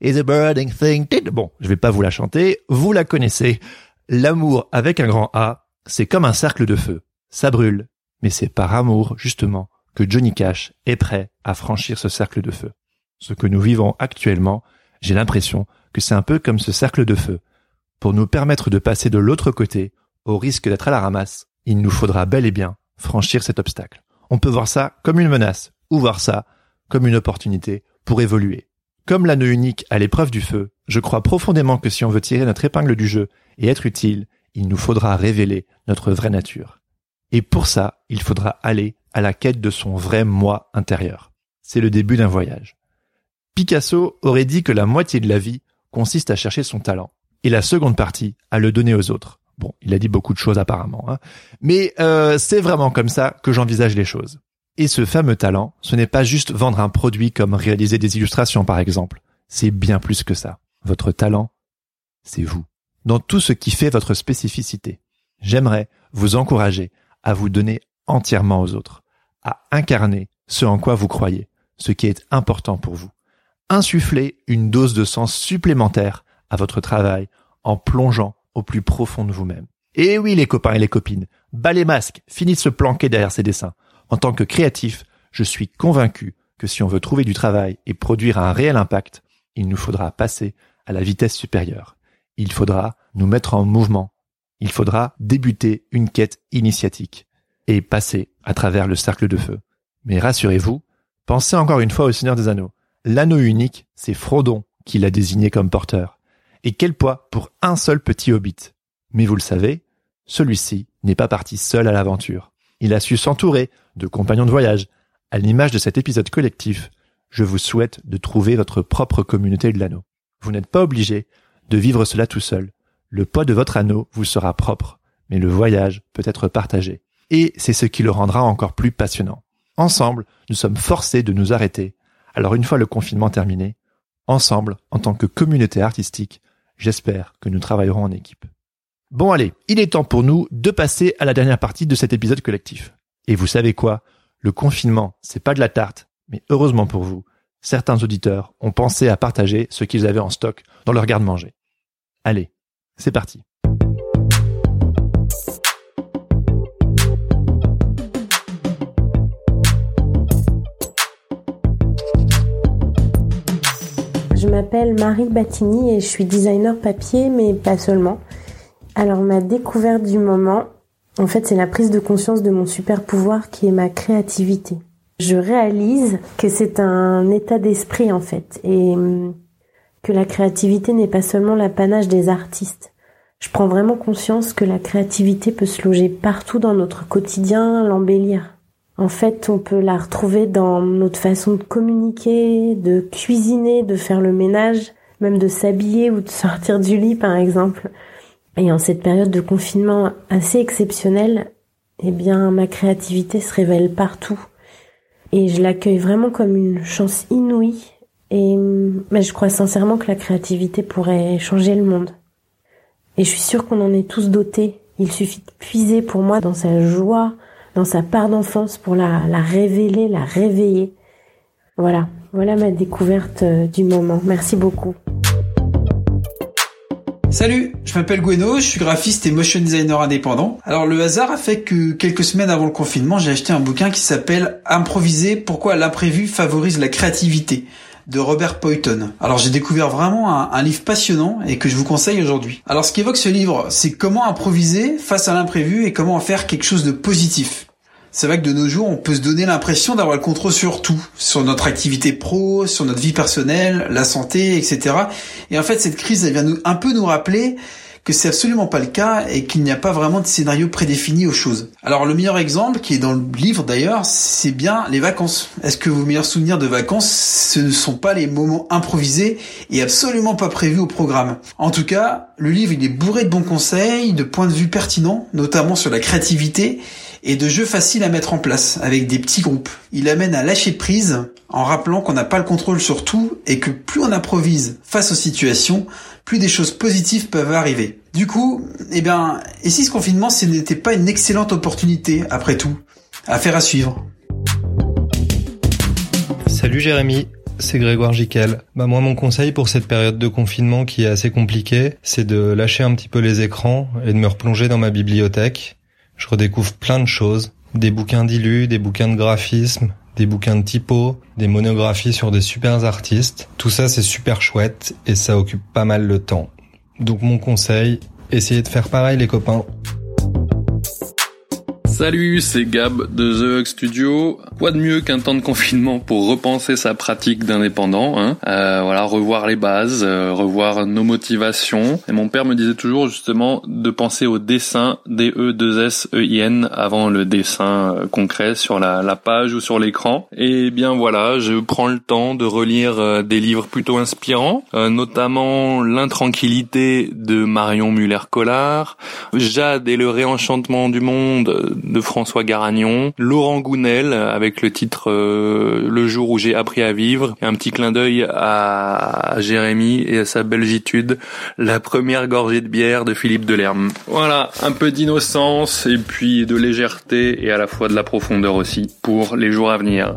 is a burning thing. Bon, je vais pas vous la chanter, vous la connaissez. L'amour avec un grand A, c'est comme un cercle de feu. Ça brûle, mais c'est par amour, justement, que Johnny Cash est prêt à franchir ce cercle de feu. Ce que nous vivons actuellement, j'ai l'impression que c'est un peu comme ce cercle de feu. Pour nous permettre de passer de l'autre côté, au risque d'être à la ramasse, il nous faudra bel et bien franchir cet obstacle. On peut voir ça comme une menace, ou voir ça comme une opportunité pour évoluer. Comme l'anneau unique à l'épreuve du feu, je crois profondément que si on veut tirer notre épingle du jeu et être utile, il nous faudra révéler notre vraie nature. Et pour ça, il faudra aller à la quête de son vrai moi intérieur. C'est le début d'un voyage. Picasso aurait dit que la moitié de la vie consiste à chercher son talent et la seconde partie à le donner aux autres. Bon, il a dit beaucoup de choses apparemment, hein. mais euh, c'est vraiment comme ça que j'envisage les choses. Et ce fameux talent, ce n'est pas juste vendre un produit comme réaliser des illustrations par exemple. C'est bien plus que ça. Votre talent, c'est vous. Dans tout ce qui fait votre spécificité. J'aimerais vous encourager à vous donner entièrement aux autres, à incarner ce en quoi vous croyez, ce qui est important pour vous. Insuffler une dose de sens supplémentaire à votre travail en plongeant au plus profond de vous-même. Et oui les copains et les copines, bas les masques, finissent de se planquer derrière ces dessins. En tant que créatif, je suis convaincu que si on veut trouver du travail et produire un réel impact, il nous faudra passer à la vitesse supérieure. Il faudra nous mettre en mouvement. Il faudra débuter une quête initiatique et passer à travers le cercle de feu. Mais rassurez-vous, pensez encore une fois au Seigneur des Anneaux. L'anneau unique, c'est Frodon qui l'a désigné comme porteur. Et quel poids pour un seul petit hobbit? Mais vous le savez, celui-ci n'est pas parti seul à l'aventure. Il a su s'entourer de compagnons de voyage. À l'image de cet épisode collectif, je vous souhaite de trouver votre propre communauté de l'anneau. Vous n'êtes pas obligé de vivre cela tout seul. Le poids de votre anneau vous sera propre, mais le voyage peut être partagé. Et c'est ce qui le rendra encore plus passionnant. Ensemble, nous sommes forcés de nous arrêter. Alors une fois le confinement terminé, ensemble, en tant que communauté artistique, j'espère que nous travaillerons en équipe. Bon allez, il est temps pour nous de passer à la dernière partie de cet épisode collectif. Et vous savez quoi? Le confinement, c'est pas de la tarte, mais heureusement pour vous, certains auditeurs ont pensé à partager ce qu'ils avaient en stock dans leur garde-manger. Allez, c'est parti. Je m'appelle Marie Battini et je suis designer papier, mais pas seulement. Alors ma découverte du moment, en fait, c'est la prise de conscience de mon super pouvoir qui est ma créativité. Je réalise que c'est un état d'esprit en fait et hum, que la créativité n'est pas seulement l'apanage des artistes. Je prends vraiment conscience que la créativité peut se loger partout dans notre quotidien, l'embellir. En fait, on peut la retrouver dans notre façon de communiquer, de cuisiner, de faire le ménage, même de s'habiller ou de sortir du lit par exemple. Et en cette période de confinement assez exceptionnelle, eh bien, ma créativité se révèle partout. Et je l'accueille vraiment comme une chance inouïe. Et mais je crois sincèrement que la créativité pourrait changer le monde. Et je suis sûre qu'on en est tous dotés. Il suffit de puiser pour moi dans sa joie, dans sa part d'enfance pour la, la révéler, la réveiller. Voilà, voilà ma découverte euh, du moment. Merci beaucoup. Salut, je m'appelle Gweno, je suis graphiste et motion designer indépendant. Alors le hasard a fait que quelques semaines avant le confinement, j'ai acheté un bouquin qui s'appelle Improviser, pourquoi l'imprévu favorise la créativité de Robert Poyton. Alors j'ai découvert vraiment un, livre passionnant et que je vous conseille aujourd'hui. Alors ce qu'évoque ce livre, c'est comment improviser face à l'imprévu et comment en faire quelque chose de positif c'est vrai que de nos jours, on peut se donner l'impression d'avoir le contrôle sur tout, sur notre activité pro, sur notre vie personnelle, la santé, etc. Et en fait, cette crise, elle vient un peu nous rappeler que c'est absolument pas le cas et qu'il n'y a pas vraiment de scénario prédéfini aux choses. Alors le meilleur exemple, qui est dans le livre d'ailleurs, c'est bien les vacances. Est-ce que vos meilleurs souvenirs de vacances, ce ne sont pas les moments improvisés et absolument pas prévus au programme? En tout cas, le livre il est bourré de bons conseils, de points de vue pertinents, notamment sur la créativité et de jeux faciles à mettre en place avec des petits groupes. Il amène à lâcher prise en rappelant qu'on n'a pas le contrôle sur tout et que plus on improvise face aux situations, plus des choses positives peuvent arriver. Du coup, eh bien, et si ce confinement ce n'était pas une excellente opportunité après tout Affaire à suivre. Salut Jérémy, c'est Grégoire Jiquel. Bah moi mon conseil pour cette période de confinement qui est assez compliquée, c'est de lâcher un petit peu les écrans et de me replonger dans ma bibliothèque. Je redécouvre plein de choses, des bouquins d'illus, des bouquins de graphisme, des bouquins de typo, des monographies sur des super artistes. Tout ça c'est super chouette et ça occupe pas mal le temps. Donc mon conseil, essayez de faire pareil les copains. Salut, c'est Gab de The Hug Studio. Quoi de mieux qu'un temps de confinement pour repenser sa pratique d'indépendant hein? Euh, Voilà, revoir les bases, euh, revoir nos motivations. Et mon père me disait toujours justement de penser au dessin D-E-2-S-E-I-N avant le dessin euh, concret sur la, la, page ou sur l'écran. Et bien voilà, je prends le temps de relire euh, des livres plutôt inspirants, notamment L'intranquillité de Marion Muller-Collard, Jade et le réenchantement du monde de François Garagnon, Laurent Gounel avec le titre euh, Le jour où j'ai appris à vivre, un petit clin d'œil à, Jérémy et à sa belgitude, La première gorgée de bière de Philippe Delerme. Voilà, un peu d'innocence et puis de légèreté et à la fois de la profondeur aussi pour les jours à venir.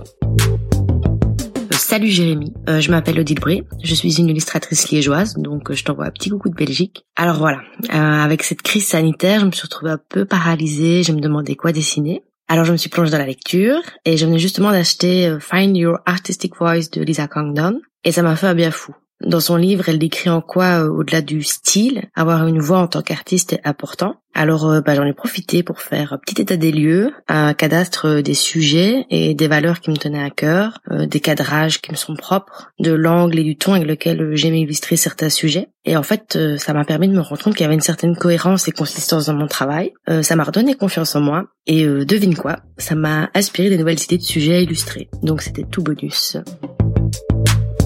Salut Jérémy, euh, je m'appelle Odile Bré, je suis une illustratrice liégeoise, donc euh, je t'envoie un petit coucou de Belgique. Alors voilà, euh, avec cette crise sanitaire, je me suis retrouvée un peu paralysée, je me demandais quoi dessiner. Alors je me suis plongée dans la lecture et je venais justement d'acheter Find Your Artistic Voice de Lisa Congdon et ça m'a fait un bien fou. Dans son livre, elle décrit en quoi, euh, au-delà du style, avoir une voix en tant qu'artiste est important. Alors, euh, bah, j'en ai profité pour faire un petit état des lieux, un cadastre des sujets et des valeurs qui me tenaient à cœur, euh, des cadrages qui me sont propres, de l'angle et du ton avec lequel j'aimais illustrer certains sujets. Et en fait, ça m'a permis de me rendre compte qu'il y avait une certaine cohérence et consistance dans mon travail. ça m'a redonné confiance en moi. Et devine quoi, ça m'a inspiré des nouvelles idées de sujets à illustrer. Donc c'était tout bonus.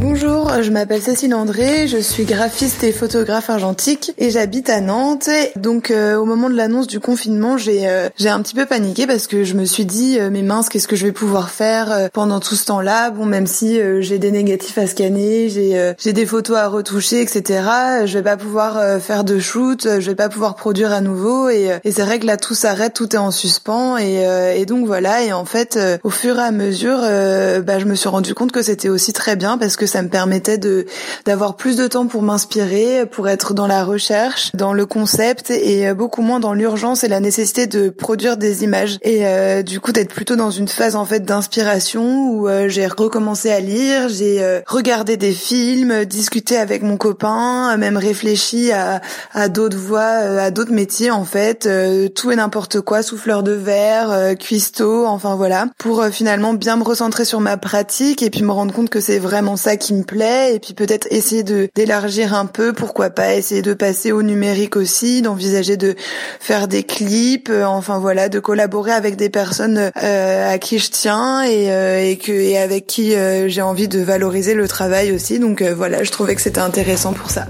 Bonjour, je m'appelle Cécile André, je suis graphiste et photographe argentique et j'habite à Nantes. Donc euh, au moment de l'annonce du confinement, j'ai euh, j'ai un petit peu paniqué parce que je me suis dit euh, mais mince, qu'est-ce que je vais pouvoir faire pendant tout ce temps-là? Bon, même si j'ai des négatifs à scanner, j'ai j'ai des photos à retoucher, etc. Je vais pas pouvoir faire de shoot, je vais pas pouvoir produire à nouveau et, et c'est vrai que là tout s'arrête, tout est en suspens et, et donc voilà. Et en fait, au fur et à mesure, bah, je me suis rendu compte que c'était aussi très bien parce que ça me permettait de d'avoir plus de temps pour m'inspirer, pour être dans la recherche, dans le concept et beaucoup moins dans l'urgence et la nécessité de produire des images. Et euh, du coup d'être plutôt dans une phase en fait d'inspiration où euh, j'ai recommencé à lire, j'ai euh, regardé des films, discuté avec mon copain, même réfléchi à à d'autres voies, à d'autres métiers en fait, tout et n'importe quoi, souffleur de verre, cuistot, enfin voilà, pour finalement bien me recentrer sur ma pratique et puis me rendre compte que c'est vraiment ça qui me plaît et puis peut-être essayer de d'élargir un peu, pourquoi pas essayer de passer au numérique aussi, d'envisager de faire des clips, euh, enfin voilà, de collaborer avec des personnes euh, à qui je tiens et, euh, et que et avec qui j'ai envie de valoriser le travail aussi. Donc voilà, je trouvais que c'était intéressant pour ça.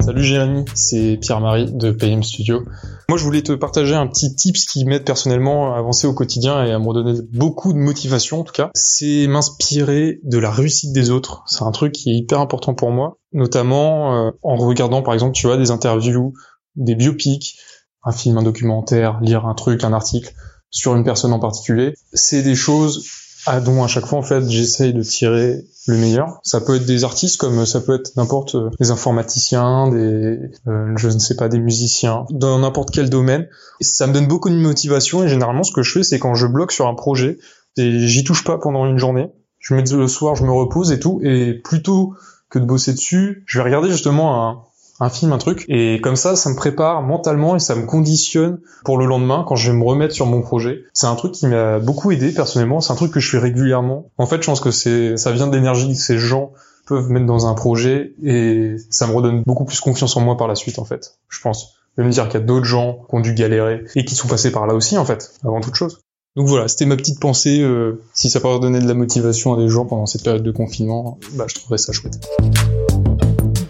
Salut Jérémy, c'est Pierre-Marie de PM Studio. Moi, je voulais te partager un petit tips qui m'aide personnellement à avancer au quotidien et à me donner beaucoup de motivation, en tout cas. C'est m'inspirer de la réussite des autres. C'est un truc qui est hyper important pour moi, notamment euh, en regardant, par exemple, tu vois, des interviews, des biopics, un film, un documentaire, lire un truc, un article sur une personne en particulier. C'est des choses à dont à chaque fois en fait j'essaye de tirer le meilleur. Ça peut être des artistes comme ça peut être n'importe euh, des informaticiens, des euh, je ne sais pas des musiciens dans n'importe quel domaine. Et ça me donne beaucoup de motivation et généralement ce que je fais c'est quand je bloque sur un projet, j'y touche pas pendant une journée. Je me dis le soir je me repose et tout et plutôt que de bosser dessus, je vais regarder justement un un film, un truc. Et comme ça, ça me prépare mentalement et ça me conditionne pour le lendemain quand je vais me remettre sur mon projet. C'est un truc qui m'a beaucoup aidé personnellement. C'est un truc que je fais régulièrement. En fait, je pense que ça vient de l'énergie que ces gens peuvent mettre dans un projet et ça me redonne beaucoup plus confiance en moi par la suite, en fait. Je pense. Vais me dire qu'il y a d'autres gens qui ont dû galérer et qui sont passés par là aussi, en fait, avant toute chose. Donc voilà, c'était ma petite pensée. Euh, si ça peut redonner de la motivation à des gens pendant cette période de confinement, bah, je trouverais ça chouette.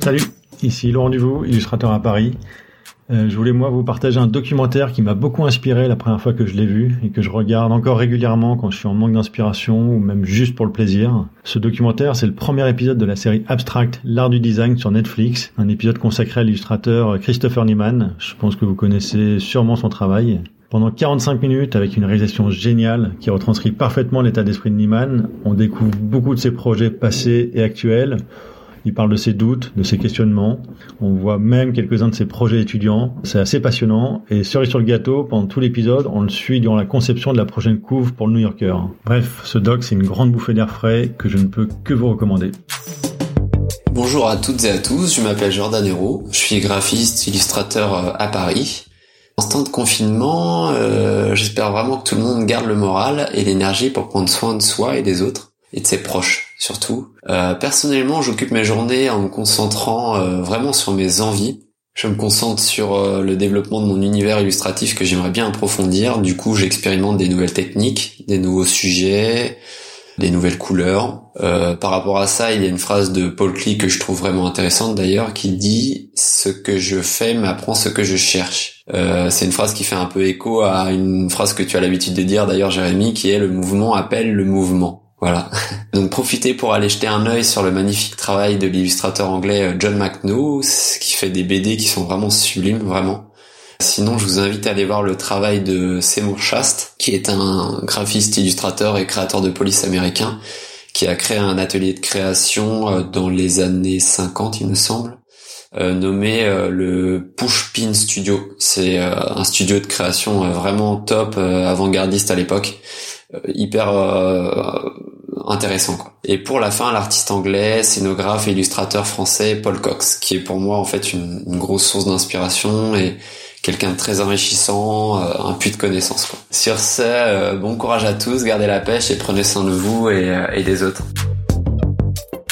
Salut, Ici Laurent Duvaux, illustrateur à Paris. Euh, je voulais moi vous partager un documentaire qui m'a beaucoup inspiré la première fois que je l'ai vu et que je regarde encore régulièrement quand je suis en manque d'inspiration ou même juste pour le plaisir. Ce documentaire, c'est le premier épisode de la série Abstract, l'art du design sur Netflix, un épisode consacré à l'illustrateur Christopher Niemann. Je pense que vous connaissez sûrement son travail. Pendant 45 minutes, avec une réalisation géniale qui retranscrit parfaitement l'état d'esprit de Niemann, on découvre beaucoup de ses projets passés et actuels. Il parle de ses doutes, de ses questionnements. On voit même quelques-uns de ses projets étudiants. C'est assez passionnant. Et cerise sur le gâteau, pendant tout l'épisode, on le suit durant la conception de la prochaine couve pour le New Yorker. Bref, ce doc, c'est une grande bouffée d'air frais que je ne peux que vous recommander. Bonjour à toutes et à tous, je m'appelle Jordan Hero, je suis graphiste, illustrateur euh, à Paris. En ce temps de confinement, euh, j'espère vraiment que tout le monde garde le moral et l'énergie pour prendre soin de soi et des autres et de ses proches surtout. Euh, personnellement, j'occupe mes journées en me concentrant euh, vraiment sur mes envies. Je me concentre sur euh, le développement de mon univers illustratif que j'aimerais bien approfondir. Du coup, j'expérimente des nouvelles techniques, des nouveaux sujets, des nouvelles couleurs. par rapport à ça, il y a une phrase de Paul Klee que je trouve vraiment intéressante d'ailleurs, qui dit « Ce que je fais m'apprend ce que je cherche C'est une phrase qui fait un peu écho à une phrase que tu as l'habitude de dire d'ailleurs, Jérémy, qui est « Le mouvement appelle le mouvement ». Voilà. Donc profitez pour aller jeter un œil sur le magnifique travail de l'illustrateur anglais euh, John McNaught, qui fait des BD qui sont vraiment sublimes, vraiment. Sinon, je vous invite à aller voir le travail de Seymour Chast, qui est un graphiste, illustrateur et créateur de police américain, qui a créé un atelier de création euh, dans les années 50, il me semble, euh, nommé le Push Pin Studio. C'est un studio de création vraiment top, avant-gardiste à l'époque hyper intéressant. Quoi. Et pour la fin, l'artiste anglais, scénographe et illustrateur français Paul Cox, qui est pour moi en fait une, grosse source d'inspiration et quelqu'un très enrichissant, euh, un puits de connaissances. Quoi. Sur ce, euh, bon courage à tous, gardez la pêche et prenez soin de vous et, euh, et des autres.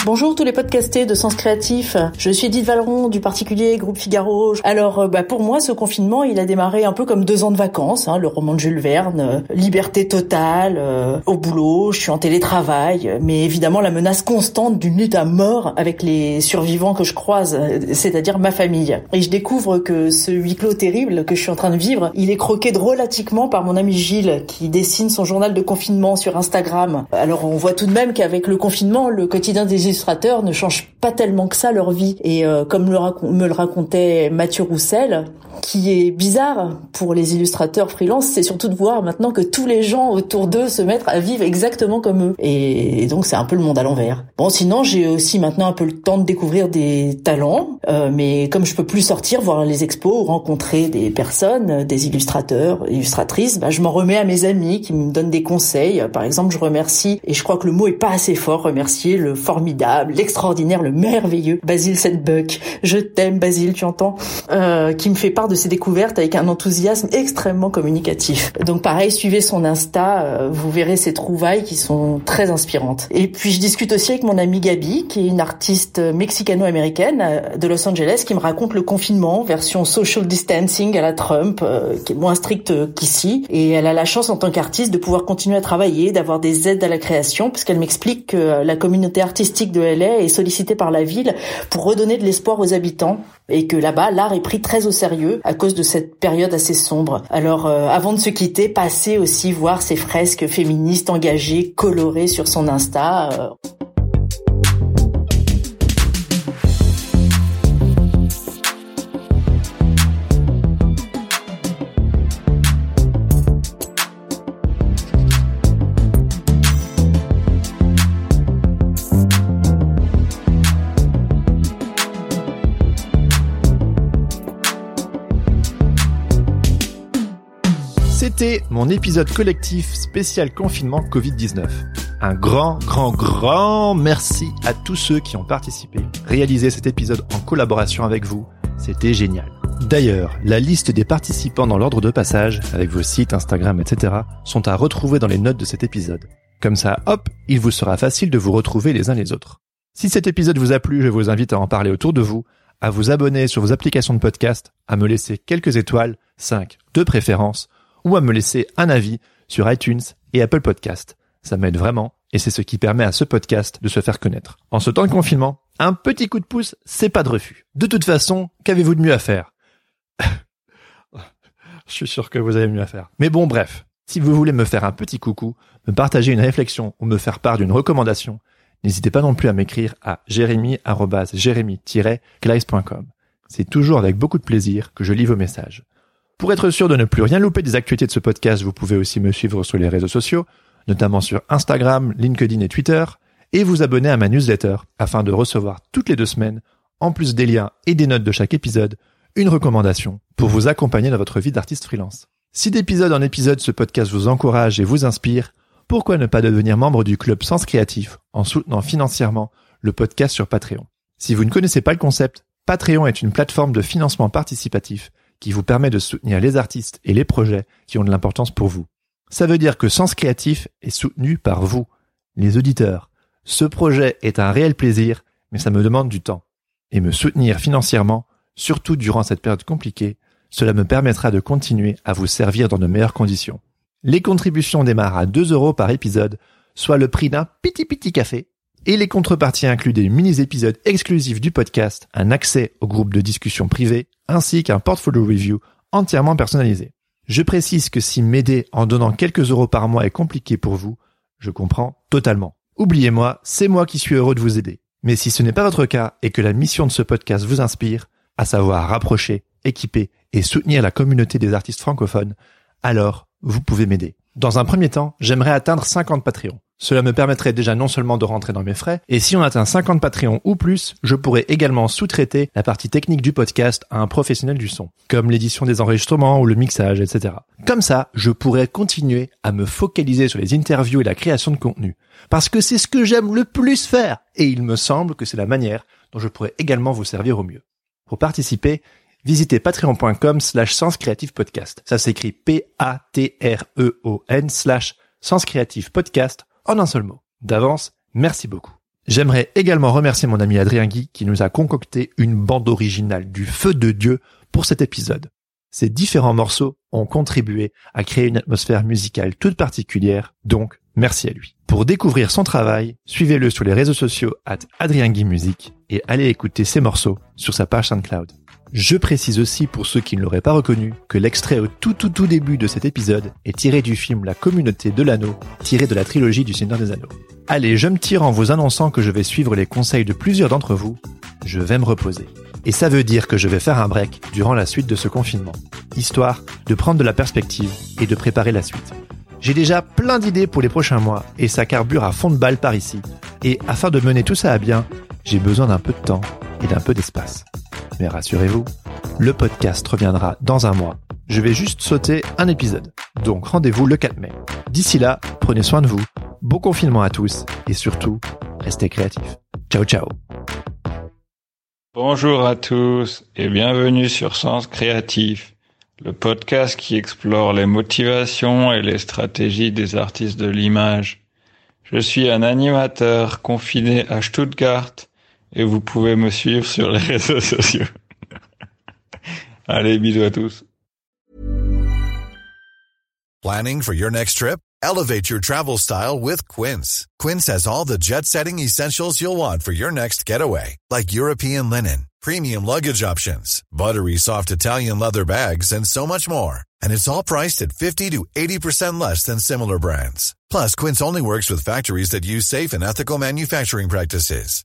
Bonjour tous les podcastés de Sens Créatif. Je suis Edith Valeron du particulier Groupe Figaro. Alors euh, bah, pour moi ce confinement il a démarré un peu comme deux ans de vacances, hein, le roman de Jules Verne, euh, liberté totale, euh, au boulot, je suis en télétravail, mais évidemment la menace constante d'une lutte à mort avec les survivants que je croise, c'est-à-dire ma famille. Et je découvre que ce huis clos terrible que je suis en train de vivre, il est croqué drôlatiquement par mon ami Gilles qui dessine son journal de confinement sur Instagram. Alors on voit tout de même qu'avec le confinement, le quotidien des ne changent pas tellement que ça leur vie. Et euh, comme me le racontait Mathieu Roussel, qui est bizarre pour les illustrateurs freelance, c'est surtout de voir maintenant que tous les gens autour d'eux se mettent à vivre exactement comme eux. Et, donc c'est un peu le monde à l'envers. Bon, sinon j'ai aussi maintenant un peu le temps de découvrir des talents, euh, mais comme je peux plus sortir, voir les expos, rencontrer des personnes, des illustrateurs, illustratrices, bah, je m'en remets à mes amis qui me donnent des conseils. Par exemple, je remercie, et je crois que le mot est pas assez fort, remercier le formidable, l'extraordinaire, le merveilleux Basile Setbuck. Je t'aime Basile, tu entends euh, Qui me fait part de ses découvertes avec un enthousiasme extrêmement communicatif. Donc pareil, suivez son Insta, euh, vous verrez ses trouvailles qui sont très inspirantes. Et puis je discute aussi avec mon amie Gabi, qui est une artiste mexicano-américaine euh, de Los Angeles, qui me raconte le confinement, version social distancing à la Trump, euh, qui est moins stricte qu'ici. Et elle a la chance en tant qu'artiste de pouvoir continuer à travailler, d'avoir des aides à la création, puisqu'elle m'explique que la communauté artistique de LA est sollicitée par la ville pour redonner de l'espoir aux habitants et que là-bas l'art est pris très au sérieux à cause de cette période assez sombre. Alors euh, avant de se quitter, passez aussi voir ces fresques féministes engagées, colorées sur son Insta. Euh. C'était mon épisode collectif spécial confinement Covid-19. Un grand, grand, grand merci à tous ceux qui ont participé. Réaliser cet épisode en collaboration avec vous, c'était génial. D'ailleurs, la liste des participants dans l'ordre de passage, avec vos sites, Instagram, etc., sont à retrouver dans les notes de cet épisode. Comme ça, hop, il vous sera facile de vous retrouver les uns les autres. Si cet épisode vous a plu, je vous invite à en parler autour de vous, à vous abonner sur vos applications de podcast, à me laisser quelques étoiles, 5 de préférence, ou à me laisser un avis sur iTunes et Apple Podcast. Ça m'aide vraiment et c'est ce qui permet à ce podcast de se faire connaître. En ce temps de confinement, un petit coup de pouce, c'est pas de refus. De toute façon, qu'avez-vous de mieux à faire? Je suis sûr que vous avez mieux à faire. Mais bon, bref. Si vous voulez me faire un petit coucou, me partager une réflexion ou me faire part d'une recommandation, n'hésitez pas non plus à m'écrire à jérémy-jérémy-gleis.com. C'est toujours avec beaucoup de plaisir que je lis vos messages. Pour être sûr de ne plus rien louper des actualités de ce podcast, vous pouvez aussi me suivre sur les réseaux sociaux, notamment sur Instagram, LinkedIn et Twitter, et vous abonner à ma newsletter afin de recevoir toutes les deux semaines, en plus des liens et des notes de chaque épisode, une recommandation pour vous accompagner dans votre vie d'artiste freelance. Si d'épisode en épisode ce podcast vous encourage et vous inspire, pourquoi ne pas devenir membre du club Sens Créatif en soutenant financièrement le podcast sur Patreon? Si vous ne connaissez pas le concept, Patreon est une plateforme de financement participatif qui vous permet de soutenir les artistes et les projets qui ont de l'importance pour vous. Ça veut dire que Sens Créatif est soutenu par vous, les auditeurs. Ce projet est un réel plaisir, mais ça me demande du temps. Et me soutenir financièrement, surtout durant cette période compliquée, cela me permettra de continuer à vous servir dans de meilleures conditions. Les contributions démarrent à 2 euros par épisode, soit le prix d'un petit petit café, et les contreparties incluent des mini-épisodes exclusifs du podcast, un accès au groupe de discussion privé, ainsi qu'un portfolio review entièrement personnalisé. Je précise que si m'aider en donnant quelques euros par mois est compliqué pour vous, je comprends totalement. Oubliez-moi, c'est moi qui suis heureux de vous aider. Mais si ce n'est pas votre cas et que la mission de ce podcast vous inspire, à savoir rapprocher, équiper et soutenir la communauté des artistes francophones, alors vous pouvez m'aider. Dans un premier temps, j'aimerais atteindre 50 Patreons. Cela me permettrait déjà non seulement de rentrer dans mes frais, et si on atteint 50 Patreons ou plus, je pourrais également sous-traiter la partie technique du podcast à un professionnel du son, comme l'édition des enregistrements ou le mixage, etc. Comme ça, je pourrais continuer à me focaliser sur les interviews et la création de contenu. Parce que c'est ce que j'aime le plus faire, et il me semble que c'est la manière dont je pourrais également vous servir au mieux. Pour participer, visitez patreon.com slash sens podcast. Ça s'écrit P-A-T-R-E-O-N slash sens podcast en un seul mot. D'avance, merci beaucoup. J'aimerais également remercier mon ami Adrien Guy qui nous a concocté une bande originale du feu de Dieu pour cet épisode. Ces différents morceaux ont contribué à créer une atmosphère musicale toute particulière, donc merci à lui. Pour découvrir son travail, suivez-le sur les réseaux sociaux at Adrien Guy Musique et allez écouter ses morceaux sur sa page SoundCloud. Je précise aussi pour ceux qui ne l'auraient pas reconnu que l'extrait au tout tout tout début de cet épisode est tiré du film La communauté de l'anneau, tiré de la trilogie du Seigneur des Anneaux. Allez, je me tire en vous annonçant que je vais suivre les conseils de plusieurs d'entre vous. Je vais me reposer. Et ça veut dire que je vais faire un break durant la suite de ce confinement, histoire de prendre de la perspective et de préparer la suite. J'ai déjà plein d'idées pour les prochains mois et ça carbure à fond de balle par ici. Et afin de mener tout ça à bien, j'ai besoin d'un peu de temps et d'un peu d'espace. Mais rassurez-vous, le podcast reviendra dans un mois. Je vais juste sauter un épisode. Donc rendez-vous le 4 mai. D'ici là, prenez soin de vous. Bon confinement à tous et surtout, restez créatifs. Ciao ciao. Bonjour à tous et bienvenue sur Sens Créatif, le podcast qui explore les motivations et les stratégies des artistes de l'image. Je suis un animateur confiné à Stuttgart et vous pouvez me suivre sur les réseaux sociaux. Allez, bisous à tous. Planning for your next trip? Elevate your travel style with Quince. Quince has all the jet-setting essentials you'll want for your next getaway, like European linen, premium luggage options, buttery soft Italian leather bags, and so much more. And it's all priced at 50 to 80% less than similar brands. Plus, Quince only works with factories that use safe and ethical manufacturing practices.